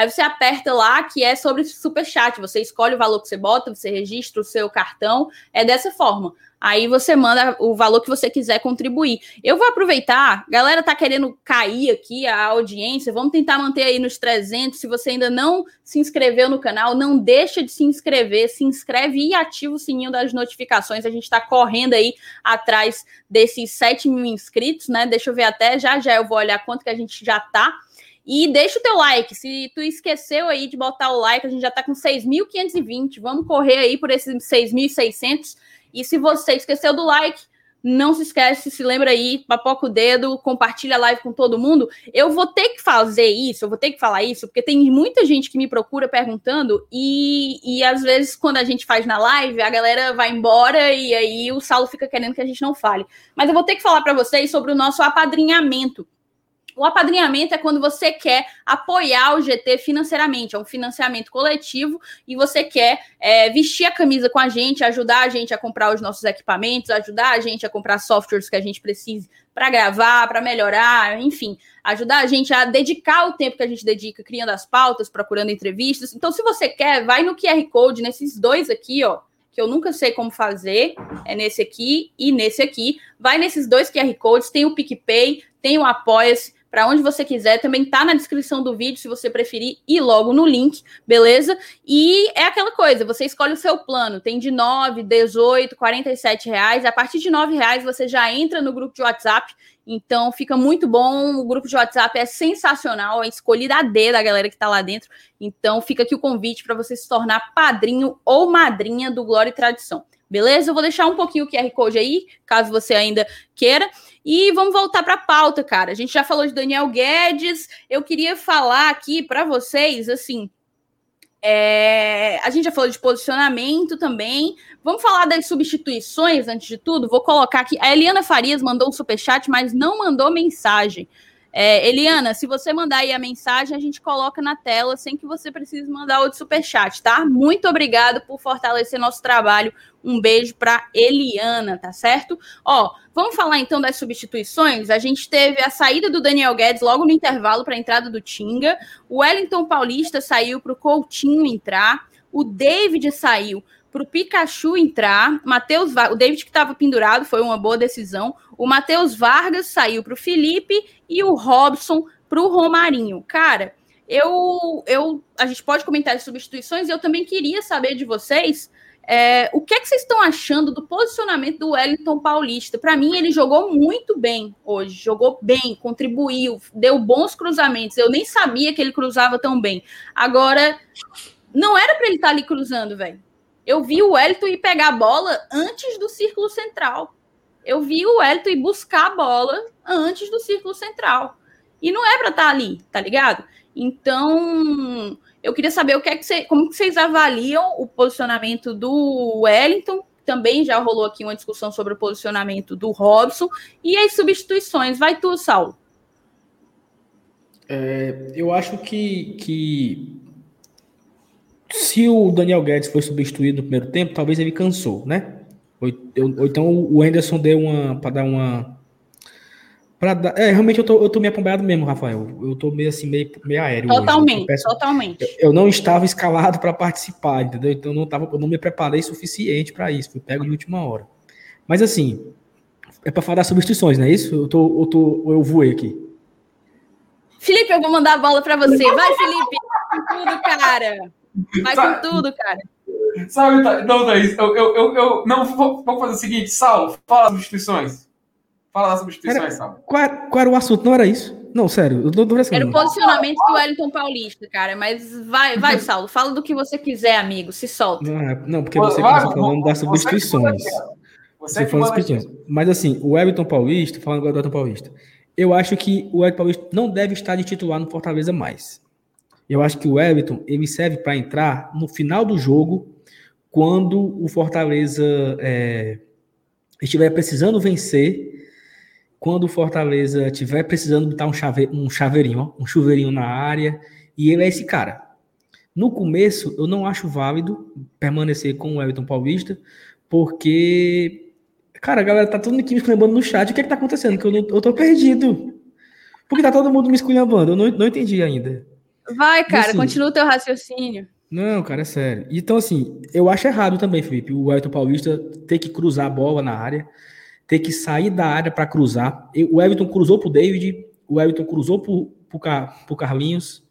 S1: Aí você aperta lá que é sobre super chat. Você escolhe o valor que você bota, você registra o seu cartão. É dessa forma. Aí você manda o valor que você quiser contribuir. Eu vou aproveitar, galera tá querendo cair aqui a audiência, vamos tentar manter aí nos 300. Se você ainda não se inscreveu no canal, não deixa de se inscrever, se inscreve e ativa o sininho das notificações. A gente tá correndo aí atrás desses 7 mil inscritos, né? Deixa eu ver até já já eu vou olhar quanto que a gente já tá. E deixa o teu like. Se tu esqueceu aí de botar o like, a gente já tá com 6.520. Vamos correr aí por esses 6.600. E se você esqueceu do like, não se esquece, se lembra aí, papoca o dedo, compartilha a live com todo mundo. Eu vou ter que fazer isso, eu vou ter que falar isso, porque tem muita gente que me procura perguntando, e, e às vezes, quando a gente faz na live, a galera vai embora e aí o Saulo fica querendo que a gente não fale. Mas eu vou ter que falar para vocês sobre o nosso apadrinhamento. O apadrinhamento é quando você quer apoiar o GT financeiramente, é um financiamento coletivo e você quer é, vestir a camisa com a gente, ajudar a gente a comprar os nossos equipamentos, ajudar a gente a comprar softwares que a gente precise para gravar, para melhorar, enfim, ajudar a gente a dedicar o tempo que a gente dedica criando as pautas, procurando entrevistas. Então, se você quer, vai no QR Code, nesses dois aqui, ó, que eu nunca sei como fazer, é nesse aqui e nesse aqui. Vai nesses dois QR Codes, tem o PicPay, tem o Apoia-se, para onde você quiser, também tá na descrição do vídeo, se você preferir, e logo no link, beleza? E é aquela coisa, você escolhe o seu plano, tem de 9, 18, 47 reais, a partir de 9 reais você já entra no grupo de WhatsApp, então fica muito bom, o grupo de WhatsApp é sensacional, é escolhida a D da galera que tá lá dentro, então fica aqui o convite para você se tornar padrinho ou madrinha do Glória e Tradição. Beleza? Eu vou deixar um pouquinho o QR Code aí, caso você ainda queira. E vamos voltar para a pauta, cara. A gente já falou de Daniel Guedes. Eu queria falar aqui para vocês, assim, é, a gente já falou de posicionamento também. Vamos falar das substituições antes de tudo. Vou colocar aqui. A Eliana Farias mandou um superchat, mas não mandou mensagem. É, Eliana, se você mandar aí a mensagem, a gente coloca na tela sem que você precise mandar outro superchat, tá? Muito obrigado por fortalecer nosso trabalho. Um beijo para Eliana, tá certo? Ó, vamos falar então das substituições. A gente teve a saída do Daniel Guedes logo no intervalo para a entrada do Tinga. O Wellington Paulista saiu para o Coutinho entrar. O David saiu para o Pikachu entrar. Mateus, o David que estava pendurado foi uma boa decisão. O Matheus Vargas saiu para o Felipe e o Robson para o Romarinho. Cara, eu, eu, a gente pode comentar as substituições e eu também queria saber de vocês é, o que, é que vocês estão achando do posicionamento do Wellington Paulista? Para mim, ele jogou muito bem hoje, jogou bem, contribuiu, deu bons cruzamentos. Eu nem sabia que ele cruzava tão bem. Agora, não era para ele estar tá ali cruzando, velho. Eu vi o Wellington ir pegar a bola antes do círculo central. Eu vi o Wellington ir buscar a bola antes do círculo central. E não é para estar tá ali, tá ligado? Então, eu queria saber o que é que você, como que vocês avaliam o posicionamento do Wellington. Também já rolou aqui uma discussão sobre o posicionamento do Robson e as substituições. Vai tu, Saulo.
S4: É, eu acho que, que se o Daniel Guedes foi substituído no primeiro tempo, talvez ele cansou, né? Ou, ou então o Anderson deu uma para dar uma Pra dar, é, realmente eu tô, eu tô meio acompanhado mesmo, Rafael. Eu tô meio assim, meio, meio aéreo.
S1: Totalmente, peço, totalmente.
S4: Eu, eu, não estava escalado para participar, entendeu? Então eu não, tava, eu não me preparei suficiente para isso. Fui pego de última hora. Mas assim, é para falar das substituições, não é isso? Eu, tô, eu, tô, eu voei aqui.
S1: Felipe, eu vou mandar a bola para você. Vai, Felipe! Com tudo, cara! Vai com tudo, cara!
S2: Sabe, tá, não, Thaís, eu, eu, eu, eu não, vamos fazer o seguinte, Sal, fala as substituições. Fala das substituições,
S4: Sal. Qual, qual, era o assunto? Não era isso? Não, sério, eu tô, tô
S1: Era o posicionamento do Wellington Paulista, cara. Mas vai, vai, Saulo, fala do que você quiser, amigo. Se solta.
S4: Não, é, não porque você começou falando das substituições. Você, você substituições. Mas assim, o Wellington Paulista, falando agora do Wellington Paulista, eu acho que o Wellington Paulista não deve estar de titular no Fortaleza mais. Eu acho que o Wellington ele serve para entrar no final do jogo, quando o Fortaleza é, estiver precisando vencer quando o Fortaleza estiver precisando botar um, chave, um chaveirinho, um chuveirinho na área, e ele é esse cara. No começo, eu não acho válido permanecer com o Everton Paulista, porque, cara, a galera tá todo mundo aqui me esculhambando no chat. O que é que tá acontecendo? Que eu, não, eu tô perdido. Porque tá todo mundo me esculhambando. Eu não, não entendi ainda.
S1: Vai, cara, assim, continua o teu raciocínio.
S4: Não, cara, é sério. Então, assim, eu acho errado também, Felipe, o Everton Paulista ter que cruzar a bola na área ter que sair da área para cruzar. O Everton cruzou para o David, o Everton cruzou para o Carlinhos.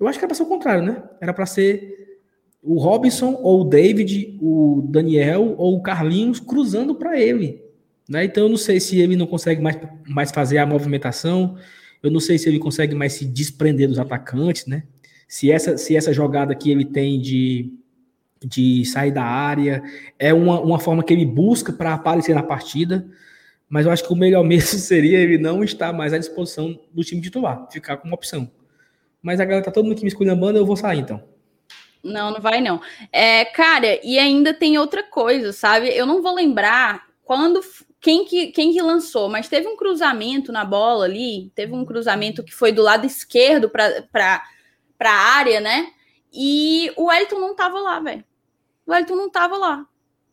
S4: Eu acho que era para ser o contrário, né? Era para ser o Robinson ou o David, o Daniel ou o Carlinhos cruzando para ele. Né? Então eu não sei se ele não consegue mais, mais fazer a movimentação, eu não sei se ele consegue mais se desprender dos atacantes, né? Se essa, se essa jogada que ele tem de de sair da área. É uma, uma forma que ele busca para aparecer na partida. Mas eu acho que o melhor mesmo seria ele não estar mais à disposição do time titular, ficar como opção. Mas a galera tá todo mundo aqui me escolhendo, eu vou sair então.
S1: Não, não vai não. É, cara, e ainda tem outra coisa, sabe? Eu não vou lembrar quando quem que, quem que lançou, mas teve um cruzamento na bola ali, teve um cruzamento que foi do lado esquerdo para a área, né? E o Wellington não tava lá, velho. O Wellington não tava lá.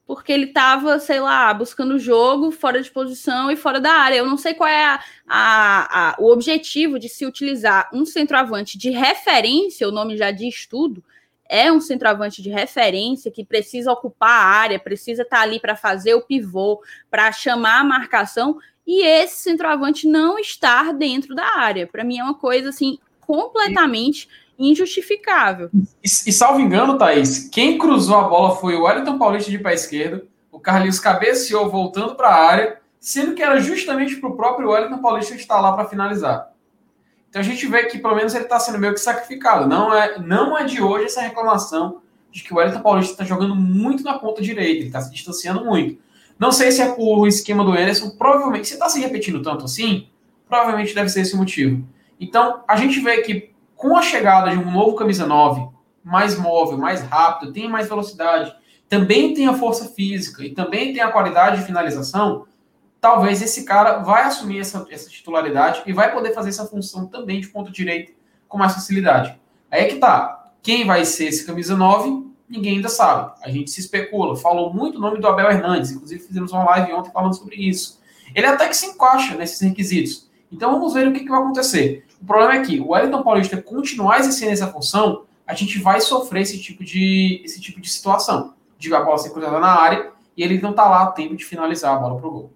S1: Porque ele tava, sei lá, buscando o jogo, fora de posição e fora da área. Eu não sei qual é a, a, a, o objetivo de se utilizar um centroavante de referência, o nome já diz tudo, é um centroavante de referência que precisa ocupar a área, precisa estar tá ali para fazer o pivô, para chamar a marcação, e esse centroavante não estar dentro da área. Para mim é uma coisa assim completamente injustificável.
S2: E, e salvo engano, Thaís, quem cruzou a bola foi o Wellington Paulista de pé esquerdo, o Carlinhos cabeceou voltando para a área, sendo que era justamente para o próprio Wellington Paulista estar lá para finalizar. Então a gente vê que pelo menos ele está sendo meio que sacrificado. Não é, não é de hoje essa reclamação de que o Wellington Paulista está jogando muito na ponta direita, ele está se distanciando muito. Não sei se é por o esquema do Anderson, provavelmente, se está se repetindo tanto assim, provavelmente deve ser esse o motivo. Então a gente vê que com a chegada de um novo camisa 9, mais móvel, mais rápido, tem mais velocidade, também tem a força física e também tem a qualidade de finalização, talvez esse cara vai assumir essa, essa titularidade e vai poder fazer essa função também de ponto direito com mais facilidade. Aí é que tá. Quem vai ser esse camisa 9? Ninguém ainda sabe. A gente se especula. Falou muito o nome do Abel Hernandes. Inclusive, fizemos uma live ontem falando sobre isso. Ele até que se encaixa nesses requisitos. Então, vamos ver o que, que vai acontecer. O problema é que o Wellington Paulista continuar exercendo essa função, a gente vai sofrer esse tipo de, esse tipo de situação. De a bola ser cruzada na área e ele não tá lá a tempo de finalizar a bola pro gol.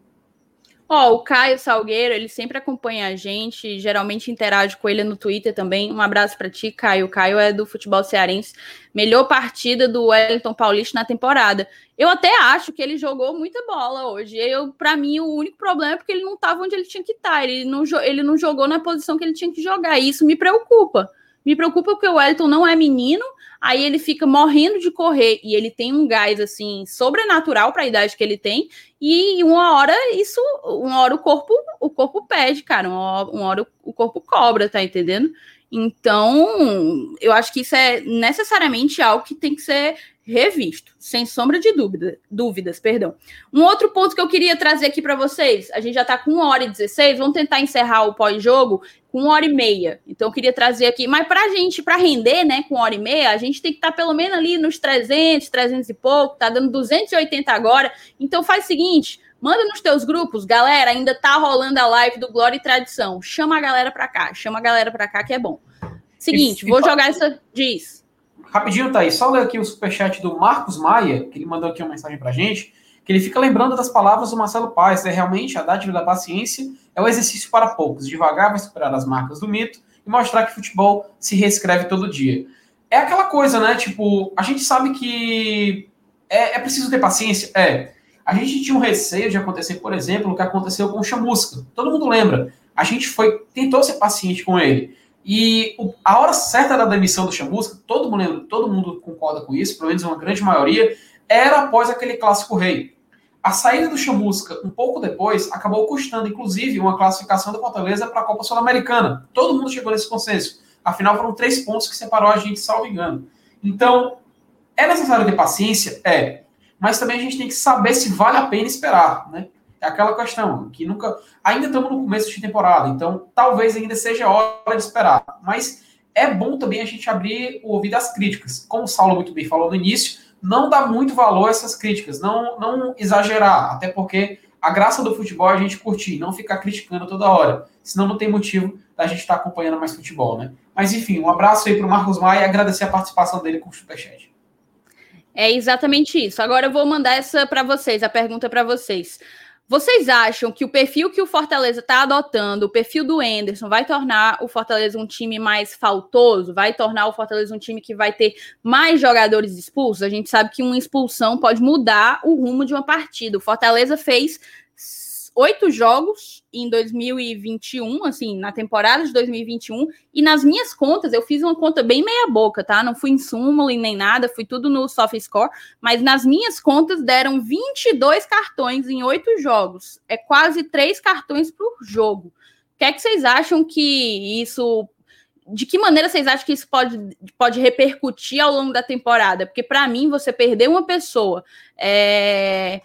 S1: Ó, o Caio Salgueiro, ele sempre acompanha a gente, geralmente interage com ele no Twitter também. Um abraço para ti, Caio. O Caio é do futebol cearense. Melhor partida do Wellington Paulista na temporada. Eu até acho que ele jogou muita bola hoje. Eu, para mim, o único problema é porque ele não estava onde ele tinha que estar. Tá. Ele não, ele não jogou na posição que ele tinha que jogar. E isso me preocupa. Me preocupa porque o Wellington não é menino aí ele fica morrendo de correr e ele tem um gás assim sobrenatural para a idade que ele tem e uma hora isso, uma hora o corpo, o corpo pede, cara, uma hora, uma hora o corpo cobra, tá entendendo? Então, eu acho que isso é necessariamente algo que tem que ser revisto, sem sombra de dúvida, dúvidas, perdão. Um outro ponto que eu queria trazer aqui para vocês, a gente já está com 1 hora e 16, vamos tentar encerrar o pós-jogo com 1 hora e meia. Então eu queria trazer aqui, mas para a gente, para render, né, com 1 hora e meia, a gente tem que estar tá pelo menos ali nos 300, 300 e pouco, tá dando 280 agora. Então faz o seguinte, manda nos teus grupos, galera, ainda tá rolando a live do Glória e Tradição. Chama a galera para cá, chama a galera para cá que é bom. Seguinte, vou jogar essa diz
S2: Rapidinho, Thaís, só ler aqui o superchat do Marcos Maia, que ele mandou aqui uma mensagem pra gente, que ele fica lembrando das palavras do Marcelo Paes, é realmente a dádiva da paciência é o exercício para poucos, devagar vai superar as marcas do mito e mostrar que futebol se reescreve todo dia. É aquela coisa, né, tipo, a gente sabe que é, é preciso ter paciência, é. A gente tinha um receio de acontecer, por exemplo, o que aconteceu com o Chamusca. Todo mundo lembra. A gente foi tentou ser paciente com ele. E o, a hora certa da demissão do Chamusca, todo mundo, todo mundo concorda com isso, pelo menos uma grande maioria, era após aquele clássico rei. A saída do Chamusca, um pouco depois, acabou custando, inclusive, uma classificação da Fortaleza para a Copa Sul-Americana. Todo mundo chegou nesse consenso. Afinal, foram três pontos que separou a gente, salvo engano. Então, é necessário ter paciência? É. Mas também a gente tem que saber se vale a pena esperar, né? É aquela questão que nunca. Ainda estamos no começo de temporada, então talvez ainda seja hora de esperar. Mas é bom também a gente abrir o ouvido às críticas. Como o Saulo muito bem falou no início, não dá muito valor a essas críticas, não, não exagerar, até porque a graça do futebol é a gente curtir, não ficar criticando toda hora. Senão não tem motivo da gente estar acompanhando mais futebol, né? Mas enfim, um abraço aí para o Marcos Maia e agradecer a participação dele com o Superchat.
S1: É exatamente isso. Agora eu vou mandar essa para vocês, a pergunta para vocês. Vocês acham que o perfil que o Fortaleza está adotando, o perfil do Enderson, vai tornar o Fortaleza um time mais faltoso? Vai tornar o Fortaleza um time que vai ter mais jogadores expulsos? A gente sabe que uma expulsão pode mudar o rumo de uma partida. O Fortaleza fez oito jogos em 2021, assim, na temporada de 2021, e nas minhas contas, eu fiz uma conta bem meia boca, tá? Não fui em súmula e nem nada, fui tudo no soft score, mas nas minhas contas deram 22 cartões em oito jogos. É quase três cartões por jogo. O que é que vocês acham que isso de que maneira vocês acham que isso pode, pode repercutir ao longo da temporada? Porque, para mim, você perder uma pessoa é,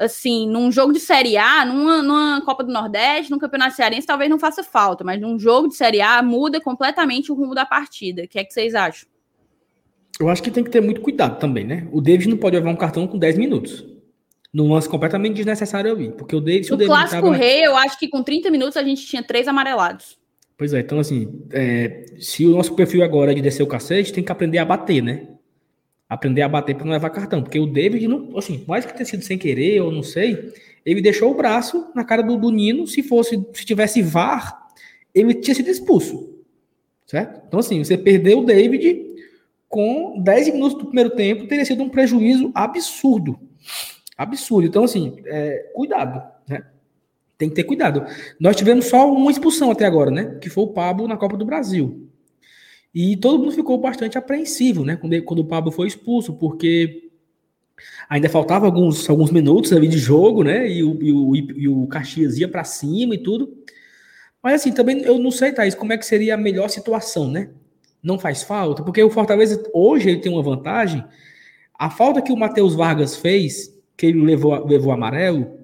S1: assim, num jogo de Série A, numa, numa Copa do Nordeste, num Campeonato Cearense, talvez não faça falta, mas num jogo de Série A muda completamente o rumo da partida. O que é que vocês acham?
S4: Eu acho que tem que ter muito cuidado também, né? O David não pode levar um cartão com 10 minutos. Num lance completamente desnecessário ali. Porque o David.
S1: No
S4: o
S1: Clássico tava... Rei, eu acho que com 30 minutos a gente tinha três amarelados.
S4: Pois é, então assim, é, se o nosso perfil agora é de descer o cacete, tem que aprender a bater, né? Aprender a bater para não levar cartão. Porque o David, não, assim, mais que tenha sido sem querer, ou não sei, ele deixou o braço na cara do, do Nino. Se fosse, se tivesse VAR, ele tinha sido expulso. Certo? Então, assim, você perdeu o David com 10 minutos do primeiro tempo, teria sido um prejuízo absurdo. Absurdo. Então, assim, é, cuidado, né? Tem que ter cuidado. Nós tivemos só uma expulsão até agora, né? Que foi o Pablo na Copa do Brasil. E todo mundo ficou bastante apreensivo, né? Quando, quando o Pablo foi expulso, porque ainda faltava alguns, alguns minutos ali de jogo, né? E o, e o, e o Caxias ia para cima e tudo. Mas assim, também eu não sei, Thaís, como é que seria a melhor situação, né? Não faz falta, porque o Fortaleza hoje ele tem uma vantagem. A falta que o Matheus Vargas fez, que ele levou, levou amarelo,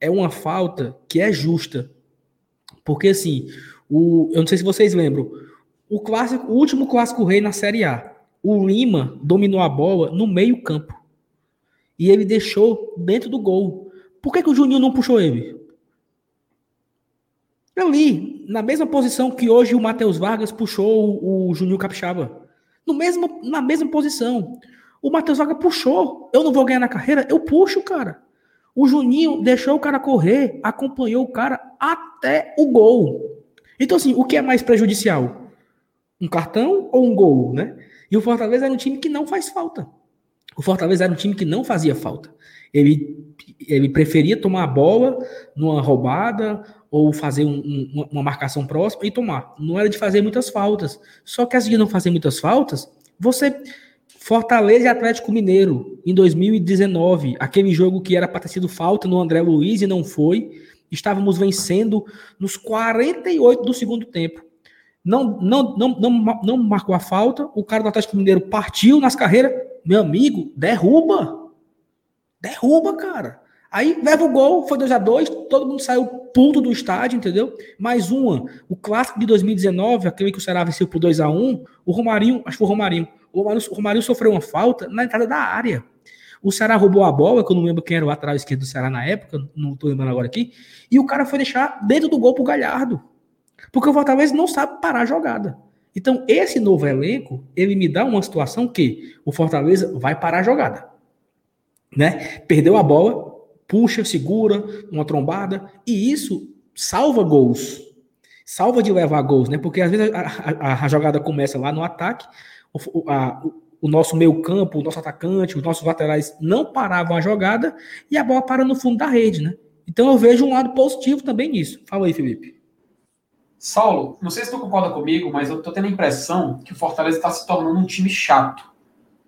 S4: é uma falta que é justa. Porque assim, o, eu não sei se vocês lembram, o clássico, o último clássico rei na Série A, o Lima dominou a bola no meio-campo. E ele deixou dentro do gol. Por que, que o Juninho não puxou ele? Ali, na mesma posição que hoje o Matheus Vargas puxou o, o Juninho Capixaba. No mesmo, na mesma posição. O Matheus Vargas puxou. Eu não vou ganhar na carreira? Eu puxo, cara. O Juninho deixou o cara correr, acompanhou o cara até o gol. Então, assim, o que é mais prejudicial? Um cartão ou um gol, né? E o Fortaleza era um time que não faz falta. O Fortaleza era um time que não fazia falta. Ele, ele preferia tomar a bola numa roubada ou fazer um, um, uma marcação próxima e tomar. Não era de fazer muitas faltas. Só que as de não fazer muitas faltas, você Fortaleza e Atlético Mineiro, em 2019, aquele jogo que era para ter sido falta no André Luiz e não foi. Estávamos vencendo nos 48 do segundo tempo. Não, não, não, não, não marcou a falta, o cara do Atlético Mineiro partiu nas carreiras. Meu amigo, derruba. Derruba, cara. Aí leva o gol, foi 2 a 2 todo mundo saiu puto do estádio, entendeu? Mais uma, o clássico de 2019, aquele que o Ceará venceu por 2 a 1 o Romarinho, acho que foi o Romarinho, o Romário, o Romário sofreu uma falta na entrada da área. O Ceará roubou a bola, que eu não lembro quem era o lateral esquerdo do Ceará na época, não estou lembrando agora aqui, e o cara foi deixar dentro do gol pro Galhardo. Porque o Fortaleza não sabe parar a jogada. Então, esse novo elenco, ele me dá uma situação que o Fortaleza vai parar a jogada. Né? Perdeu a bola, puxa, segura, uma trombada, e isso salva gols. Salva de levar gols, né? Porque às vezes a, a, a jogada começa lá no ataque, o, a, o nosso meio campo, o nosso atacante, os nossos laterais não paravam a jogada e a bola para no fundo da rede, né? Então eu vejo um lado positivo também nisso. Fala aí, Felipe.
S2: Saulo, não sei se tu concorda comigo, mas eu tô tendo a impressão que o Fortaleza está se tornando um time chato.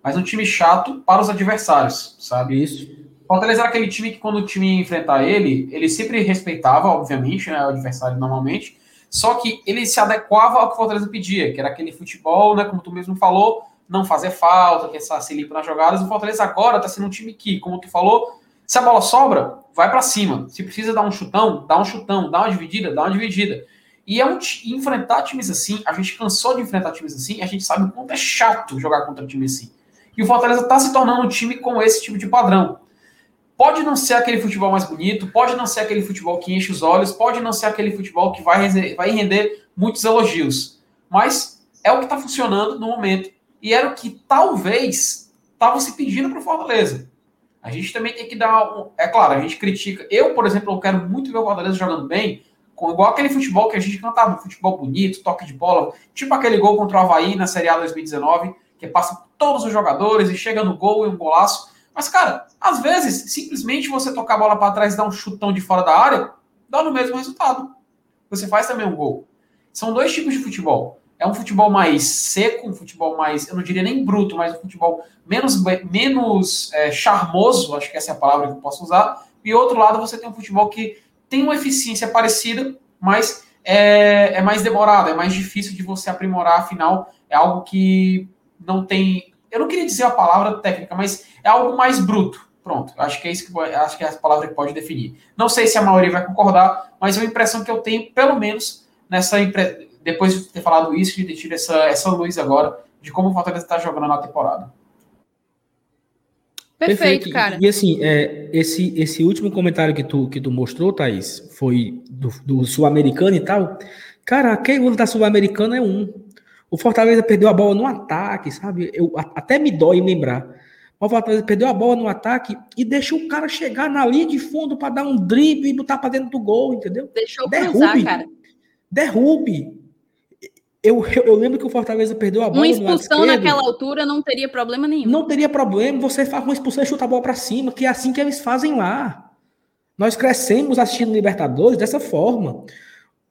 S2: Mas um time chato para os adversários, sabe?
S4: Isso.
S2: O Fortaleza era aquele time que quando o time ia enfrentar ele, ele sempre respeitava, obviamente, né, o adversário normalmente, só que ele se adequava ao que o Fortaleza pedia, que era aquele futebol, né, como tu mesmo falou, não fazer falta, que essa se limpa nas jogadas. O Fortaleza agora está sendo um time que, como tu falou, se a bola sobra, vai para cima. Se precisa dar um chutão, dá um chutão, dá uma dividida, dá uma dividida. E é um, enfrentar times assim, a gente cansou de enfrentar times assim, a gente sabe o quanto é chato jogar contra time assim. E o Fortaleza está se tornando um time com esse tipo de padrão. Pode não ser aquele futebol mais bonito, pode não ser aquele futebol que enche os olhos, pode não ser aquele futebol que vai, vai render muitos elogios. Mas é o que está funcionando no momento. E era o que talvez estavam se pedindo para o Fortaleza. A gente também tem que dar. Um, é claro, a gente critica. Eu, por exemplo, eu quero muito ver o Fortaleza jogando bem, com igual aquele futebol que a gente cantava, futebol bonito, toque de bola, tipo aquele gol contra o Havaí na Série A 2019, que passa por todos os jogadores e chega no gol e um golaço. Mas, cara, às vezes, simplesmente você tocar a bola para trás e dar um chutão de fora da área, dá no mesmo resultado. Você faz também um gol. São dois tipos de futebol. É um futebol mais seco, um futebol mais, eu não diria nem bruto, mas um futebol menos, menos é, charmoso, acho que essa é a palavra que eu posso usar. E outro lado, você tem um futebol que tem uma eficiência parecida, mas é, é mais demorado, é mais difícil de você aprimorar, afinal, é algo que não tem eu não queria dizer a palavra técnica, mas é algo mais bruto. Pronto, acho que é isso que acho que é a palavra que pode definir. Não sei se a maioria vai concordar, mas é uma impressão que eu tenho, pelo menos nessa depois de ter falado isso, de ter tido essa, essa luz agora de como o Fortaleza está jogando na temporada.
S1: Perfeito, Perfeito, cara.
S4: E, assim, é, esse, esse último comentário que tu, que tu mostrou, Thaís, foi do, do Sul-Americano e tal. Cara, quem gosta da Sul-Americana é um. O Fortaleza perdeu a bola no ataque, sabe? Eu, até me dói lembrar. O Fortaleza perdeu a bola no ataque e deixou o cara chegar na linha de fundo para dar um drible e botar para dentro do gol, entendeu?
S1: Deixou derrube, cruzar, cara.
S4: Derrube. Eu, eu, eu, lembro que o Fortaleza perdeu a bola.
S1: Uma expulsão naquela altura não teria problema nenhum.
S4: Não teria problema. Você faz uma expulsão e chuta a bola para cima, que é assim que eles fazem lá. Nós crescemos assistindo Libertadores dessa forma.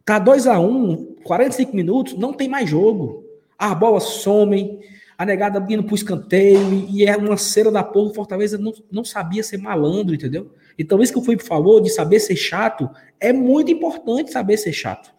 S4: Tá 2 a 1 um, 45 minutos, não tem mais jogo. As bolas somem, a negada indo pro escanteio, e é uma cera da porra. O Fortaleza não, não sabia ser malandro, entendeu? Então, isso que o Felipe falou de saber ser chato, é muito importante saber ser chato.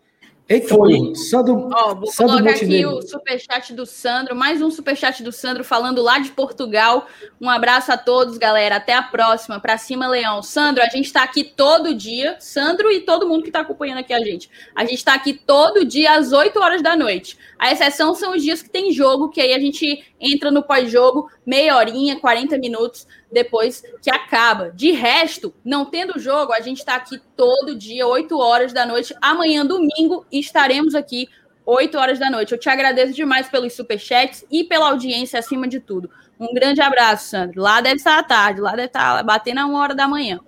S1: Eita, foi. Sandro, Ó, vou Sandro colocar Montenegro. aqui o superchat do Sandro, mais um superchat do Sandro falando lá de Portugal. Um abraço a todos, galera. Até a próxima. Pra cima, Leão. Sandro, a gente tá aqui todo dia. Sandro e todo mundo que tá acompanhando aqui a gente. A gente tá aqui todo dia às 8 horas da noite. A exceção são os dias que tem jogo, que aí a gente entra no pós-jogo, meia horinha, 40 minutos depois que acaba. De resto, não tendo jogo, a gente está aqui todo dia, 8 horas da noite. Amanhã, domingo, estaremos aqui 8 horas da noite. Eu te agradeço demais pelos superchats e pela audiência acima de tudo. Um grande abraço, Sandro. Lá deve estar à tarde, lá deve estar batendo a uma hora da manhã.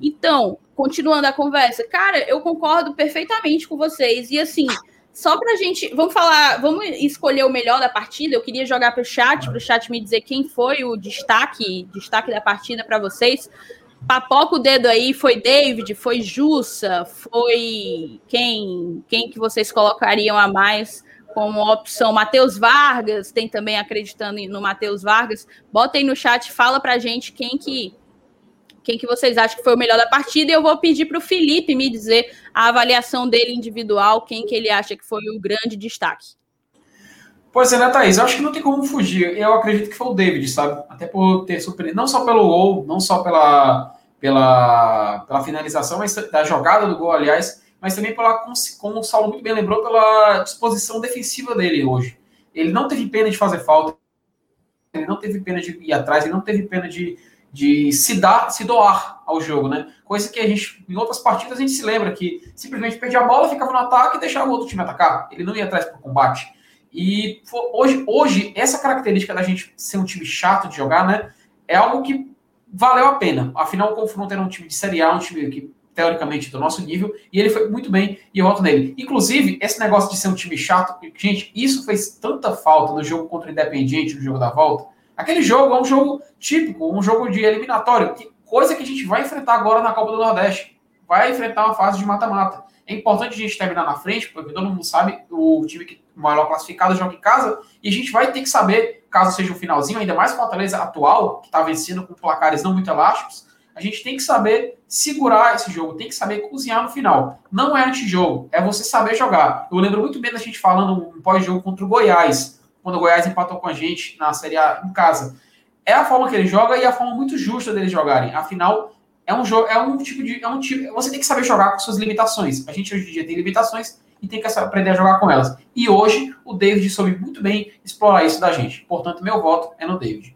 S1: Então, continuando a conversa, cara, eu concordo perfeitamente com vocês. E assim, só para a gente. Vamos falar, vamos escolher o melhor da partida. Eu queria jogar para o chat, para o chat me dizer quem foi o destaque, destaque da partida para vocês. Papoca o dedo aí, foi David, foi Jussa, foi quem, quem que vocês colocariam a mais como opção? Matheus Vargas, tem também acreditando no Matheus Vargas. Bota aí no chat, fala pra gente quem que quem que vocês acham que foi o melhor da partida, e eu vou pedir para o Felipe me dizer a avaliação dele individual, quem que ele acha que foi o grande destaque.
S2: Pois é, né, Thaís? Eu acho que não tem como fugir. Eu acredito que foi o David, sabe? Até por ter surpreendido, não só pelo gol, não só pela, pela, pela finalização, mas da jogada do gol, aliás, mas também pela, como o Saulo muito bem lembrou, pela disposição defensiva dele hoje. Ele não teve pena de fazer falta, ele não teve pena de ir atrás, ele não teve pena de de se dar, se doar ao jogo, né? Coisa que a gente, em outras partidas, a gente se lembra que simplesmente perdia a bola, ficava no ataque e deixava o outro time atacar. Ele não ia atrás para o combate. E hoje, hoje, essa característica da gente ser um time chato de jogar, né? É algo que valeu a pena. Afinal, o confronto era um time de Série A, um time que, teoricamente, do nosso nível, e ele foi muito bem, e eu voto nele. Inclusive, esse negócio de ser um time chato, gente, isso fez tanta falta no jogo contra o Independiente, no jogo da volta, Aquele jogo é um jogo típico, um jogo de eliminatório, que, coisa que a gente vai enfrentar agora na Copa do Nordeste. Vai enfrentar uma fase de mata-mata. É importante a gente terminar na frente, porque todo mundo sabe o time que maior classificado joga em casa, e a gente vai ter que saber, caso seja um finalzinho, ainda mais Fortaleza atual, que está vencendo com placares não muito elásticos, a gente tem que saber segurar esse jogo, tem que saber cozinhar no final. Não é antijogo, é você saber jogar. Eu lembro muito bem da gente falando um pós-jogo contra o Goiás quando o Goiás empatou com a gente na Série A em casa. É a forma que ele joga e a forma muito justa deles jogarem. Afinal, é um jogo, é um tipo de. É um tipo, você tem que saber jogar com suas limitações. A gente hoje em dia tem limitações e tem que aprender a jogar com elas. E hoje o David soube muito bem explorar isso da gente. Portanto, meu voto é no David.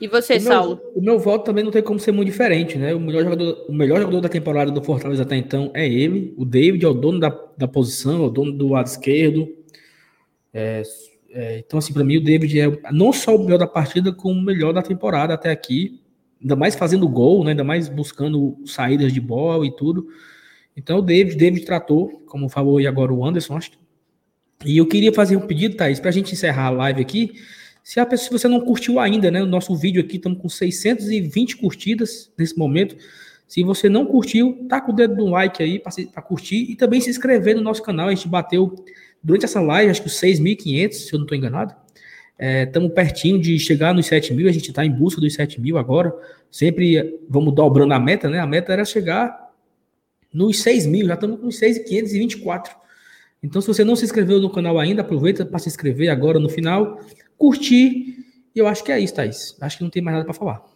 S1: E você,
S4: o
S1: Saulo?
S4: Meu, o meu voto também não tem como ser muito diferente, né? O melhor jogador, o melhor jogador da temporada do Fortaleza até então é ele. O David é o dono da, da posição, é o dono do lado esquerdo. É, é, então, assim, para mim, o David é não só o melhor da partida, como o melhor da temporada até aqui. Ainda mais fazendo gol, né? ainda mais buscando saídas de bola e tudo. Então, o David, David tratou, como falou aí agora o Anderson, acho. E eu queria fazer um pedido, Thaís, para a gente encerrar a live aqui. Se a pessoa, se você não curtiu ainda, né? O nosso vídeo aqui, estamos com 620 curtidas nesse momento. Se você não curtiu, tá com o dedo no like aí para curtir e também se inscrever no nosso canal. A gente bateu Durante essa live, acho que os 6.500, se eu não estou enganado, estamos é, pertinho de chegar nos 7 mil, a gente está em busca dos 7 mil agora. Sempre vamos dobrando a meta, né? A meta era chegar nos 6 mil, já estamos com 6.524. Então, se você não se inscreveu no canal ainda, aproveita para se inscrever agora no final, curtir. E eu acho que é isso, Thaís. Acho que não tem mais nada para falar.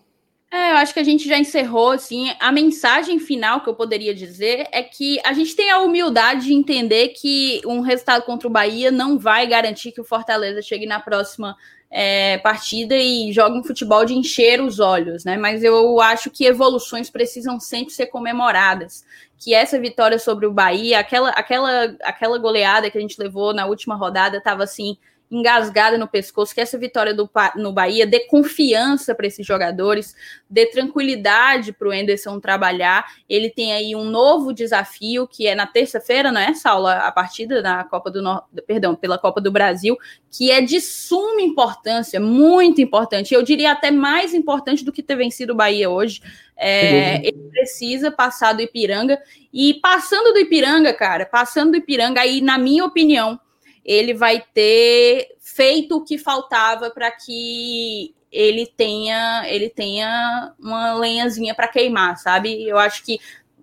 S1: É, acho que a gente já encerrou, assim, a mensagem final que eu poderia dizer é que a gente tem a humildade de entender que um resultado contra o Bahia não vai garantir que o Fortaleza chegue na próxima é, partida e jogue um futebol de encher os olhos, né? Mas eu acho que evoluções precisam sempre ser comemoradas. Que essa vitória sobre o Bahia, aquela, aquela, aquela goleada que a gente levou na última rodada, estava assim engasgada no pescoço, que essa vitória do, no Bahia dê confiança para esses jogadores, dê tranquilidade para o Enderson trabalhar. Ele tem aí um novo desafio, que é na terça-feira, não é, Saula? A partida na Copa do perdão, pela Copa do Brasil, que é de suma importância, muito importante. Eu diria até mais importante do que ter vencido o Bahia hoje. É, ele precisa passar do Ipiranga. E passando do Ipiranga, cara, passando do Ipiranga, aí, na minha opinião, ele vai ter feito o que faltava para que ele tenha ele tenha uma lenhazinha para queimar, sabe? Eu acho que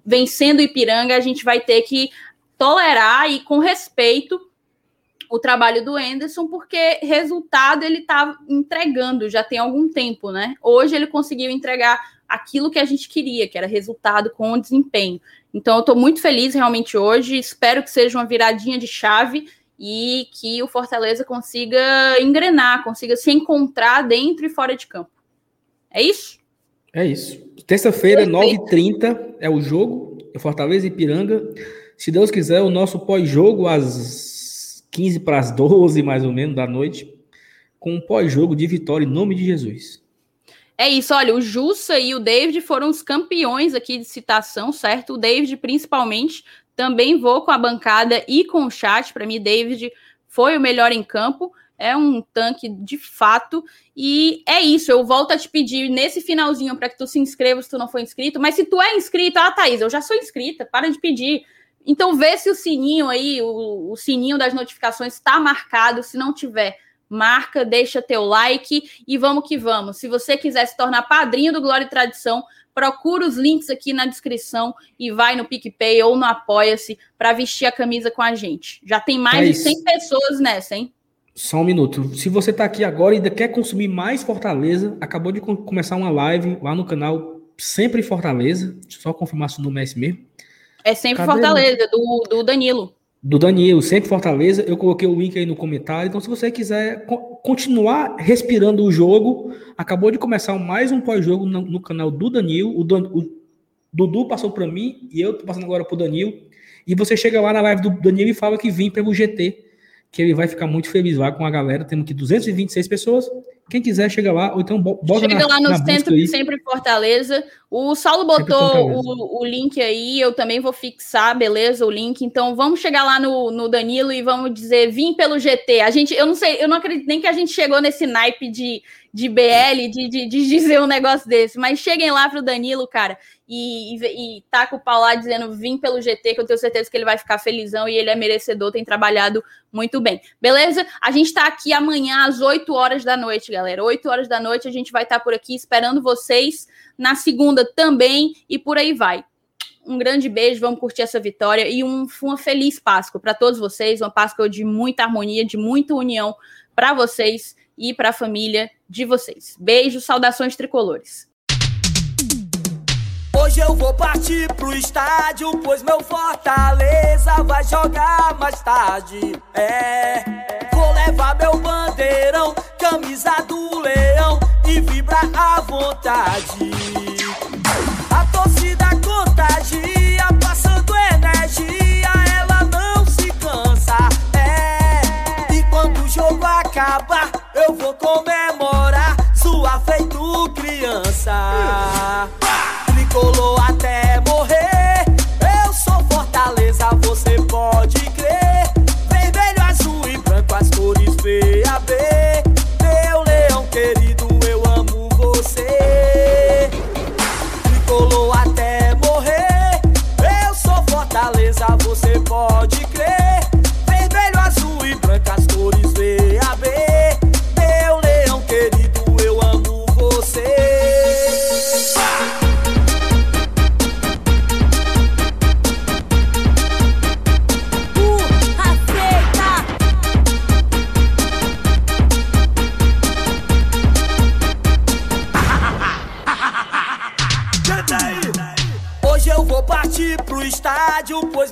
S1: vencendo Ipiranga a gente vai ter que tolerar e com respeito o trabalho do Enderson, porque resultado ele está entregando já tem algum tempo, né? Hoje ele conseguiu entregar aquilo que a gente queria, que era resultado com desempenho. Então eu estou muito feliz realmente hoje, espero que seja uma viradinha de chave e que o Fortaleza consiga engrenar, consiga se encontrar dentro e fora de campo. É isso?
S4: É isso. Terça-feira, 9h30 é o jogo, Fortaleza e Piranga. Se Deus quiser, o nosso pós-jogo às 15 para as 12, mais ou menos, da noite, com um pós-jogo de vitória em nome de Jesus.
S1: É isso, olha, o Jussa e o David foram os campeões aqui de citação, certo? O David, principalmente, também vou com a bancada e com o chat. Para mim, David foi o melhor em campo. É um tanque de fato. E é isso. Eu volto a te pedir nesse finalzinho para que tu se inscreva se tu não for inscrito. Mas se tu é inscrito, ah, Thaís, eu já sou inscrita, para de pedir. Então vê se o sininho aí, o, o sininho das notificações está marcado. Se não tiver, marca, deixa teu like e vamos que vamos. Se você quiser se tornar padrinho do Glória e Tradição, procura os links aqui na descrição e vai no PicPay ou no Apoia-se para vestir a camisa com a gente. Já tem mais de 100 pessoas nessa, hein?
S4: Só um minuto. Se você está aqui agora e ainda quer consumir mais Fortaleza, acabou de começar uma live lá no canal Sempre Fortaleza. Deixa eu só confirmar se o nome é esse mesmo.
S1: É Sempre Cadê Fortaleza, do, do Danilo
S4: do Daniel, sempre Fortaleza. Eu coloquei o link aí no comentário. Então, se você quiser continuar respirando o jogo, acabou de começar mais um pós-jogo no, no, canal do Danilo. O, Dan, o Dudu passou para mim e eu tô passando agora para o Danilo. E você chega lá na live do Danilo e fala que vim pelo GT, que ele vai ficar muito feliz lá com a galera. Temos aqui 226 pessoas. Quem quiser, chega lá, ou então bota
S1: Chega na, lá no centro sempre Fortaleza. O Saulo botou o, o, link aí, eu também vou fixar, beleza, o link. Então vamos chegar lá no, no Danilo e vamos dizer, vim pelo GT. A gente, eu não sei, eu não acredito nem que a gente chegou nesse naipe de, de BL, de, de, de dizer um negócio desse, mas cheguem lá pro Danilo, cara e, e, e com o pau lá dizendo vim pelo GT, que eu tenho certeza que ele vai ficar felizão e ele é merecedor, tem trabalhado muito bem. Beleza? A gente tá aqui amanhã às 8 horas da noite, galera. 8 horas da noite a gente vai estar por aqui esperando vocês. Na segunda também e por aí vai. Um grande beijo, vamos curtir essa vitória e um, uma feliz Páscoa para todos vocês, uma Páscoa de muita harmonia, de muita união para vocês e para a família de vocês. Beijo, saudações tricolores.
S5: Hoje eu vou partir pro estádio, pois meu Fortaleza vai jogar mais tarde. É, vou levar meu bandeirão, camisa do leão e vibrar à vontade. A torcida contagia, passando energia, ela não se cansa. É, e quando o jogo acabar, eu vou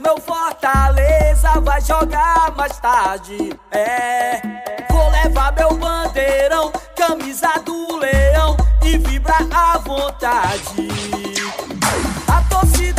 S5: meu Fortaleza vai jogar mais tarde. É, vou levar meu bandeirão, camisa do leão e vibrar à vontade. A torcida